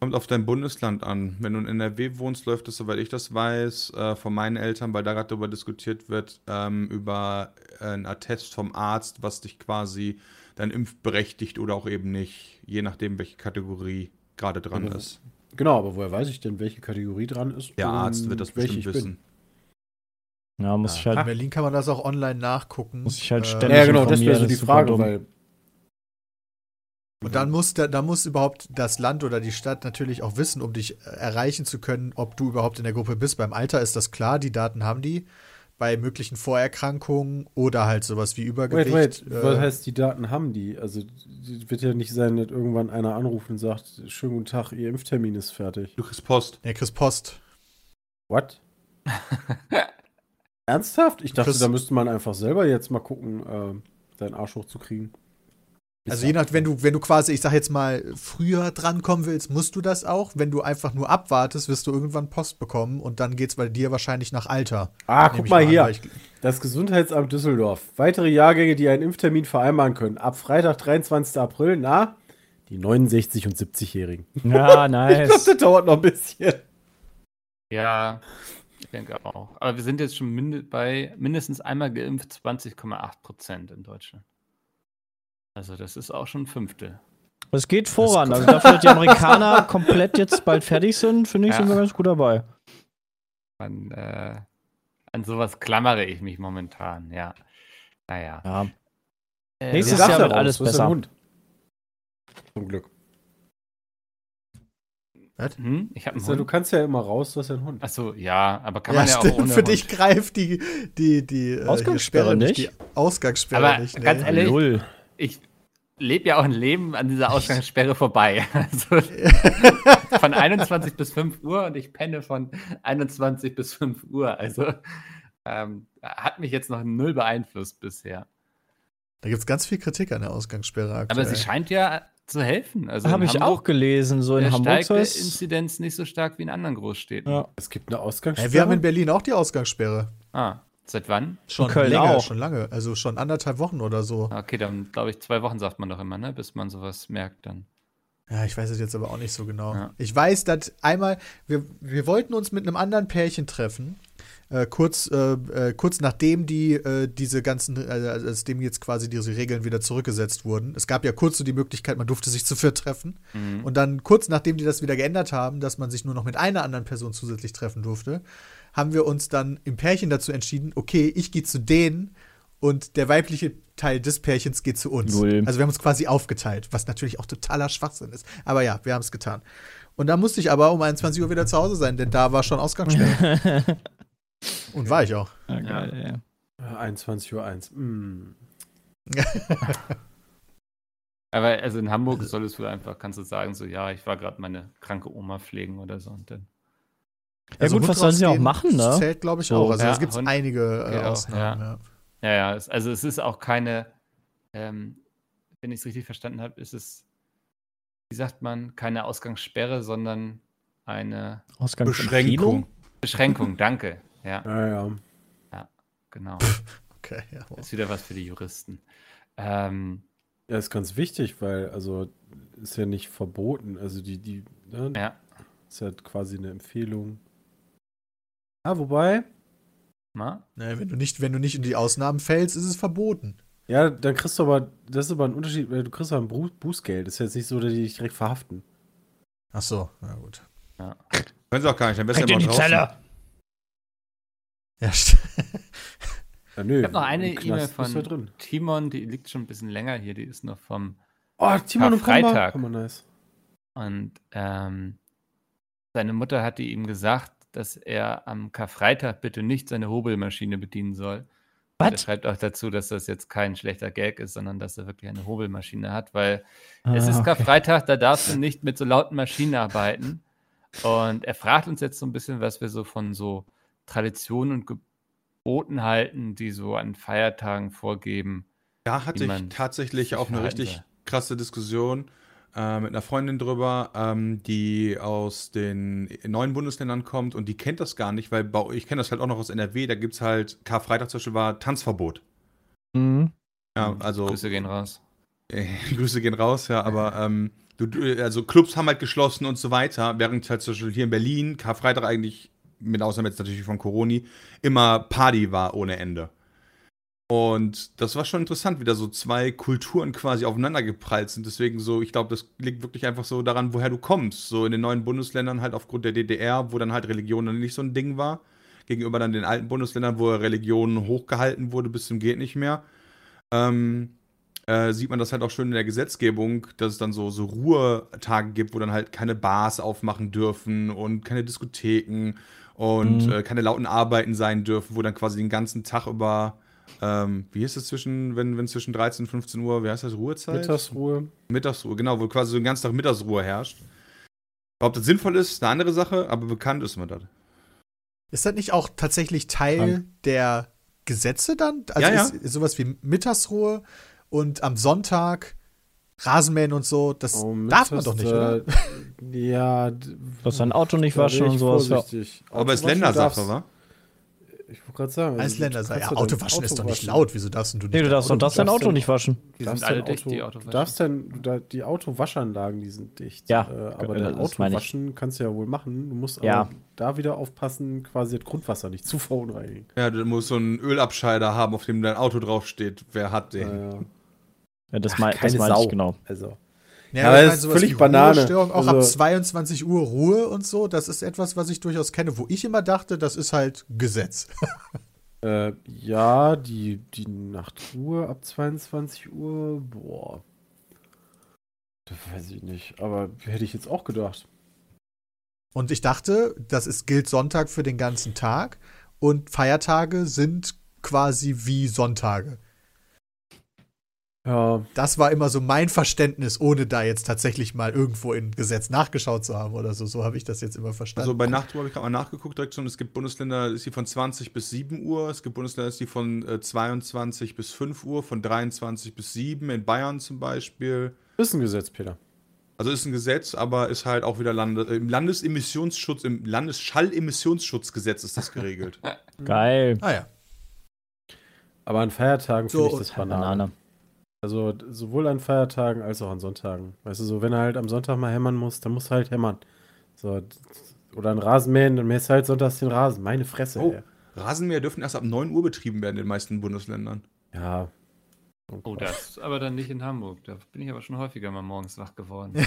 Kommt auf dein Bundesland an. Wenn du in NRW wohnst, läuft es, soweit ich das weiß, äh, von meinen Eltern, weil da gerade darüber diskutiert wird, ähm, über äh, einen Attest vom Arzt, was dich quasi dann impfberechtigt oder auch eben nicht, je nachdem, welche Kategorie gerade dran Mhm. ist. Genau, aber woher weiß ich denn, welche Kategorie dran ist? Der und Arzt wird das welche bestimmt ich bin? wissen. Ja, muss ich In halt. Berlin kann man das auch online nachgucken. Muss ich halt Äh, ständig- Ja, genau, das wäre so die Frage, dumm. weil Und dann muss, da, da muss überhaupt das Land oder die Stadt natürlich auch wissen, um dich äh, erreichen zu können, ob du überhaupt in der Gruppe bist. Beim Alter ist das klar, die Daten haben die. Bei möglichen Vorerkrankungen oder halt sowas wie Wait, Übergewicht. wait, äh, was heißt, die Daten haben die? Also, wird ja nicht sein, dass irgendwann einer anruft und sagt, schönen guten Tag, Ihr Impftermin ist fertig. Du kriegst Post. ja, Chris Post. What? Ernsthaft? Ich dachte, Chris- da müsste man einfach selber jetzt mal gucken, äh, deinen Arsch hochzukriegen. Also je nach, wenn du, wenn du quasi, ich sag jetzt mal, früher drankommen willst, musst du das auch. Wenn du einfach nur abwartest, wirst du irgendwann Post bekommen und dann geht's bei dir wahrscheinlich nach Alter. Ah, guck mal an, hier. Das Gesundheitsamt Düsseldorf. Weitere Jahrgänge, die einen Impftermin vereinbaren können. Ab Freitag, 23. April, na? Die 69- und 70-Jährigen. Ja, Ich glaube, nice. das dauert noch ein bisschen. Ja, ich denke auch. Aber wir sind jetzt schon minde bei mindestens einmal geimpft 20,8 Prozent in Deutschland. Also das ist auch schon ein Fünftel. Es geht voran. Also dafür, dass die Amerikaner komplett jetzt bald fertig sind, finde ich, Ja. sind wir ganz gut dabei. Man, äh, an sowas klammere ich mich momentan, ja. Naja. Ja. Äh, Nächstes Jahr wird alles Das ist ein besser. Hund. Zum Glück. Hm? Ich habe einen Also, du Hund. kannst ja immer raus, du hast ja einen Hund. Achso, ja, aber kann Ja, man ja, stimmt. auch ohne Für Hund. dich greift die, die, die äh, Ausgangssperre nicht? Die Ausgangssperre Aber nicht. ganz nee. ehrlich, Null. Ich lebe ja auch ein Leben an dieser Ausgangssperre vorbei. Also von 21 bis 5 Uhr und ich penne von 21 bis 5 Uhr. Also ähm, hat mich jetzt noch null beeinflusst bisher. Da gibt es ganz viel Kritik an der Ausgangssperre aktuell. Aber sie scheint ja zu helfen. Also Habe ich Hamburg, auch gelesen. So in Hamburg steigt der es. Inzidenz nicht so stark wie in anderen Großstädten. Ja. Es gibt eine Ausgangssperre. Hey, wir haben in Berlin auch die Ausgangssperre. Ah, seit wann? Schon Köln länger, auch. schon lange. Also schon anderthalb Wochen oder so. Okay, dann glaube ich, zwei Wochen sagt man doch immer, ne? bis man sowas merkt dann. Ja, ich weiß es jetzt aber auch nicht so genau. Ja. Ich weiß, dass einmal, wir, wir wollten uns mit einem anderen Pärchen treffen, äh, kurz, äh, äh, kurz nachdem die äh, diese ganzen, äh, nachdem jetzt quasi diese Regeln wieder zurückgesetzt wurden. Es gab ja kurz so die Möglichkeit, man durfte sich zu viert treffen. Mhm. Und dann kurz nachdem die das wieder geändert haben, dass man sich nur noch mit einer anderen Person zusätzlich treffen durfte, haben wir uns dann im Pärchen dazu entschieden, okay, ich gehe zu denen und der weibliche Teil des Pärchens geht zu uns. Null. Also wir haben uns quasi aufgeteilt, was natürlich auch totaler Schwachsinn ist. Aber ja, wir haben es getan. Und da musste ich aber um 21 Uhr wieder zu Hause sein, denn da war schon Ausgangssperre. und war ich auch. Ja, geil, ja. Äh, 21 Uhr 1. Mm. Aber also in Hamburg solltest du einfach, kannst du sagen, so, ja, ich war gerade meine kranke Oma pflegen oder so. Und dann, Ja, gut, Hund was sollen sie auch machen, ne? Zählt, glaube ich, So, auch. Also ja, es gibt einige äh, auch, Ausnahmen. ja. Ja. ja, ja, also es ist auch keine, ähm, wenn ich es richtig verstanden habe, ist es, wie sagt man, keine Ausgangssperre, sondern eine Beschränkung. Beschränkung. Danke. Ja, Ja, ja. genau. Okay, ja. wow. Das ist wieder was für die Juristen. Ähm, Ja, ist ganz wichtig, weil, also, ist ja nicht verboten. Also, die, die, ne, ja, ist ja quasi eine Empfehlung. Ah, wobei, na? Nee, wenn, du nicht, wenn du nicht in die Ausnahmen fällst, ist es verboten. ja, dann kriegst du aber, das ist aber ein Unterschied, weil du kriegst aber ein Bru- Bußgeld. Das ist jetzt nicht so, dass die dich direkt verhaften. Ach so, na gut. Können sie auch gar nicht, dann ja Direkt in die draußen. Zelle. Ja, Ja, nö. Ich habe noch eine E-Mail von ja drin. Timon, die liegt schon ein bisschen länger hier, die ist noch vom Oh, Timon und. Karfreitag. Pumba, nice. Und ähm, seine Mutter hatte ihm gesagt, dass er am Karfreitag bitte nicht seine Hobelmaschine bedienen soll. Und Er schreibt auch dazu, dass das jetzt kein schlechter Gag ist, sondern dass er wirklich eine Hobelmaschine hat, weil es Ah, ist okay. Karfreitag, da darfst du nicht mit so lauten Maschinen arbeiten. Und er fragt uns jetzt so ein bisschen, was wir so von so Traditionen und Geboten halten, die so an Feiertagen vorgeben. Da hatte ich tatsächlich auch eine richtig soll. krasse Diskussion äh, mit einer Freundin drüber, ähm, die aus den neuen Bundesländern kommt und die kennt das gar nicht, weil bei, ich kenne das halt auch noch aus NRW, da gibt es halt, Karfreitag zum Beispiel war Tanzverbot. Mhm. Ja, also Grüße gehen raus. äh, Grüße gehen raus, ja, aber ähm, du, also Clubs haben halt geschlossen und so weiter, während halt zum Beispiel hier in Berlin Karfreitag eigentlich, mit Ausnahme jetzt natürlich von Coroni, immer Party war ohne Ende. Und das war schon interessant, wie da so zwei Kulturen quasi aufeinander geprallt sind. Deswegen so, ich glaube, das liegt wirklich einfach so daran, woher du kommst. So in den neuen Bundesländern halt aufgrund der DDR, wo dann halt Religion dann nicht so ein Ding war. Gegenüber dann den alten Bundesländern, wo Religion hochgehalten wurde bis zum geht nicht mehr. Ähm, äh, sieht man das halt auch schön in der Gesetzgebung, dass es dann so, so Ruhetage gibt, wo dann halt keine Bars aufmachen dürfen und keine Diskotheken und Mhm. äh, keine lauten Arbeiten sein dürfen, wo dann quasi den ganzen Tag über, ähm, wie ist es zwischen, wenn, wenn zwischen 13 und 15 Uhr, wie heißt das, Ruhezeit? Mittagsruhe. Mittagsruhe, genau, wo quasi so den ganzen Tag Mittagsruhe herrscht. Ob das sinnvoll ist, ist eine andere Sache, aber bekannt ist mir das. Ist das nicht auch tatsächlich Teil Krank. der Gesetze dann? Also Ja, ja. ist sowas wie Mittagsruhe und am Sonntag Rasenmähen und so, das Oh, darf man doch nicht, oder? Ja. hast dein Auto nicht waschen und sowas. Aber es ist Ländersache, wa? Ich wollte gerade sagen. Als also, Länder du sagen, ja, dein Autowaschen ist doch nicht waschen. laut, wieso darfst denn du nicht? Nee, du darfst doch das dein Auto nicht waschen. Die darfst sind alle dein dicht, die Auto- Autowaschen. Du darfst denn, du da- die Autowaschanlagen, die sind dicht. Ja, äh, aber das dein Auto ich. waschen kannst du ja wohl machen. Du musst Ja. aber da wieder aufpassen, quasi das Grundwasser nicht zu verunreinigen. Ja, du musst so einen Ölabscheider haben, auf dem dein Auto draufsteht. Wer hat den? Äh, Ja, das Ach, mein- das keine meine Sau. ich genau. also. Ja, aber das ist völlig Banane. Ruhestörung, auch ab Also- 22 Uhr Ruhe und so, das ist etwas, was ich durchaus kenne, wo ich immer dachte, das ist halt Gesetz. Äh, ja, die, die Nachtruhe ab 22 Uhr, boah. Das weiß ich nicht. Aber hätte ich jetzt auch gedacht. Und ich dachte, das ist, gilt Sonntag für den ganzen Tag und Feiertage sind quasi wie Sonntage. Ja, Das war immer so mein Verständnis, ohne da jetzt tatsächlich mal irgendwo im Gesetz nachgeschaut zu haben oder so. So habe ich das jetzt immer verstanden. Also bei Nachtruhe habe ich gerade mal nachgeguckt, direkt schon. Es gibt Bundesländer, ist die von 20 bis 7 Uhr. Es gibt Bundesländer, ist die von äh, 22 bis 5 Uhr, von 23 bis 7, in Bayern zum Beispiel. ist ein Gesetz, Peter. Also ist ein Gesetz, aber ist halt auch wieder Lande, im Landesemissionsschutz, im Landesschallemissionsschutzgesetz ist das geregelt. Geil. ah ja. Aber an Feiertagen So, finde ich das Banane. Banane. Also sowohl an Feiertagen als auch an Sonntagen. Weißt du, so wenn er halt am Sonntag mal hämmern muss, dann muss er halt hämmern. So, oder ein Rasenmähen, dann mähst du halt sonntags den Rasen. Meine Fresse, Oh. ey. Rasenmäher dürfen erst ab 9 Uhr betrieben werden in den meisten Bundesländern. Ja. Oh, das aber dann nicht in Hamburg. Da bin ich aber schon häufiger mal morgens wach geworden.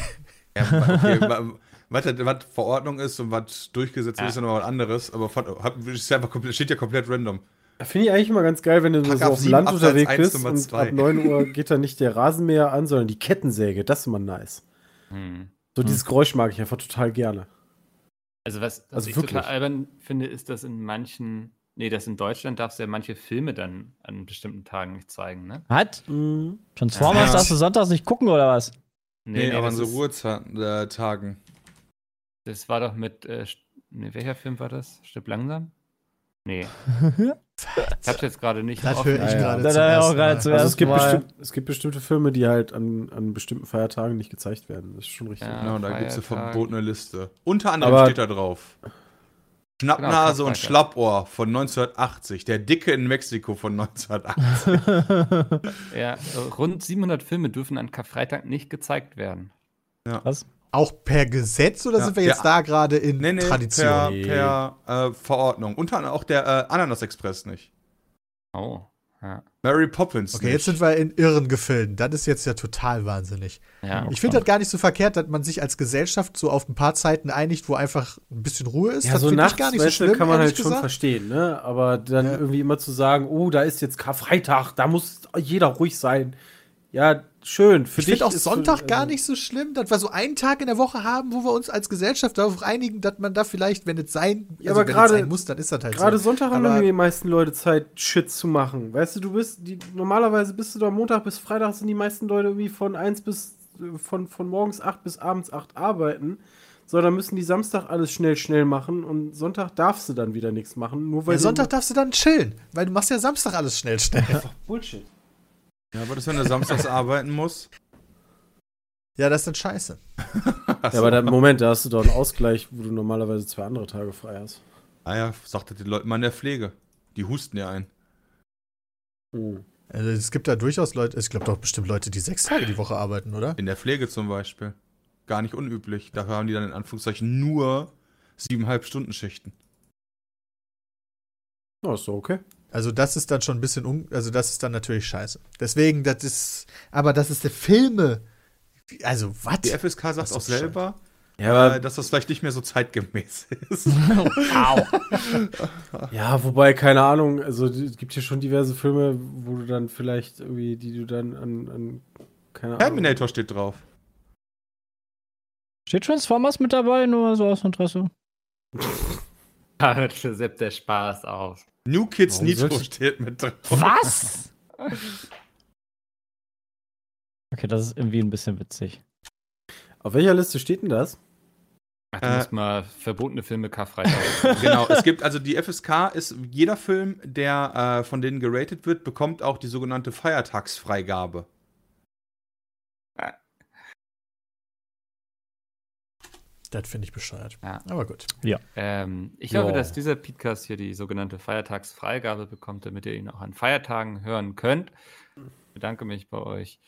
Ja, okay, wa- was, was Verordnung ist und was durchgesetzt Ja. ist, ist ja noch was anderes. Aber von, hab, ist ja einfach komplett, steht ja komplett random. Finde ich eigentlich immer ganz geil, wenn du so Paragraph auf dem 7 Land Absatz unterwegs 1 bist und 2. ab 9 Uhr geht dann nicht der Rasenmäher an, sondern die Kettensäge. Das ist immer nice. Hm. So dieses Geräusch mag ich einfach total gerne. Also was, was Also ich wirklich. total albern finde, ist, dass in manchen, nee, dass in Deutschland darfst du ja manche Filme dann an bestimmten Tagen nicht zeigen, ne? Hat? Mhm. Transformers Ja. darfst du sonntags nicht gucken oder was? Nee, aber an so Ruhetagen. das war doch mit, äh, nee, welcher Film war das? Stirb langsam? Nee. ich hab's jetzt gerade nicht Das höre ich Ja, ja. gerade zum ja auch ersten gerade Mal. zum Also es gibt, Mal. bestimmt, es gibt bestimmte Filme, die halt an, an bestimmten Feiertagen nicht gezeigt werden. Das ist schon richtig. Ja. Genau, da gibt es eine verbotene Liste. Unter anderem Aber- steht da drauf. Schnappnase Genau, und. Schlappohr von 1980. Der Dicke in Mexiko von 1980. Ja, rund 700 Filme dürfen an Karfreitag nicht gezeigt werden. Was? Auch per Gesetz oder Ja, sind wir jetzt ja. da gerade in Nee, nee, Tradition? per, Nee. per äh, Verordnung. Unter anderem auch der äh, Ananas Express nicht. Oh, ja. Mary Poppins Okay, nicht. jetzt sind wir in irren Gefilden. Das ist jetzt ja total wahnsinnig. ja. Ich finde das gar nicht so verkehrt, dass man sich als Gesellschaft so auf ein paar Zeiten einigt, wo einfach ein bisschen Ruhe ist. Ja, das so finde ich nachts, gar nicht so schlimm, kann man halt schon gesagt. verstehen, ne? Aber dann Ja. irgendwie immer zu sagen, oh, da ist jetzt Karfreitag, da muss jeder ruhig sein. Ja, schön. Für Ich dich finde auch Sonntag so, gar also- nicht so schlimm, dass wir so einen Tag in der Woche haben, wo wir uns als Gesellschaft darauf einigen, dass man da vielleicht, wenn es sein, also Ja, aber wenn es gerade- sein muss, dann ist das halt Gerade so. Sonntag haben Aber- irgendwie die meisten Leute Zeit, Shit zu machen. Weißt du, du bist, die, normalerweise bist du da Montag bis Freitag sind die meisten Leute irgendwie von 1 bis, äh, von, von morgens 8 bis abends 8 arbeiten. So, dann müssen die Samstag alles schnell, schnell machen und Sonntag darfst du dann wieder nichts machen, nur weil Ja, Sonntag darfst du dann chillen, weil du machst ja Samstag alles schnell, schnell. Bullshit. Ja, aber das, wenn er samstags arbeiten muss. Ja, das ist dann scheiße. Ja, aber dann, Moment, da hast du doch einen Ausgleich, wo du normalerweise zwei andere Tage frei hast. Ah ja, sagte die Leute mal in der Pflege. Die husten ja ein. Mhm. Also, es gibt da durchaus Leute, ich glaube doch bestimmt Leute, die sechs Tage die Woche arbeiten, oder? In der Pflege zum Beispiel. Gar nicht unüblich. Dafür haben die dann in Anführungszeichen nur siebeneinhalb Stunden Schichten. Ja, ist doch okay. Also das ist dann schon ein bisschen, un also das ist dann natürlich scheiße. Deswegen, das ist, aber das ist der Filme. Also was? Die FSK sagt Das ist auch selber, Ja, äh, dass das vielleicht nicht mehr so zeitgemäß ist. Ja, wobei, keine Ahnung, also es gibt hier schon diverse Filme, wo du dann vielleicht irgendwie, die du dann an, an keine Ahnung. Terminator steht drauf. Steht Transformers mit dabei, nur so aus Interesse? Da hört für Sepp der Spaß auf. New Kids Warum Nitro steht mit drauf. Was? Okay, das ist irgendwie ein bisschen witzig. Auf welcher Liste steht denn das? Ach, du Äh. musst mal verbotene Filme Karfreitag. genau, es gibt, also die FSK ist, jeder Film, der äh, von denen geratet wird, bekommt auch die sogenannte Feiertagsfreigabe. Das finde ich bescheuert. Ja. Aber gut. ähm, ich Ja. hoffe, dass dieser Podcast hier die sogenannte Feiertagsfreigabe bekommt, damit ihr ihn auch an Feiertagen hören könnt. Ich bedanke mich bei euch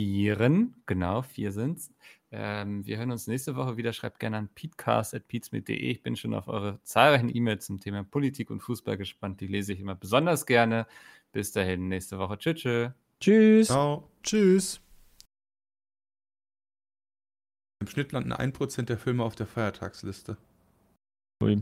Vieren, genau, vier sind's. Ähm, wir hören uns nächste Woche wieder. Schreibt gerne an peatcast.peatsmit.de. Ich bin schon auf eure zahlreichen E-Mails zum Thema Politik und Fußball gespannt. Die lese ich immer besonders gerne. Bis dahin, nächste Woche. Tschüss. tschüss. Tschüss. Ciao. Tschüss. Im Schnitt landen 1% der Filme auf der Feiertagsliste. Ui.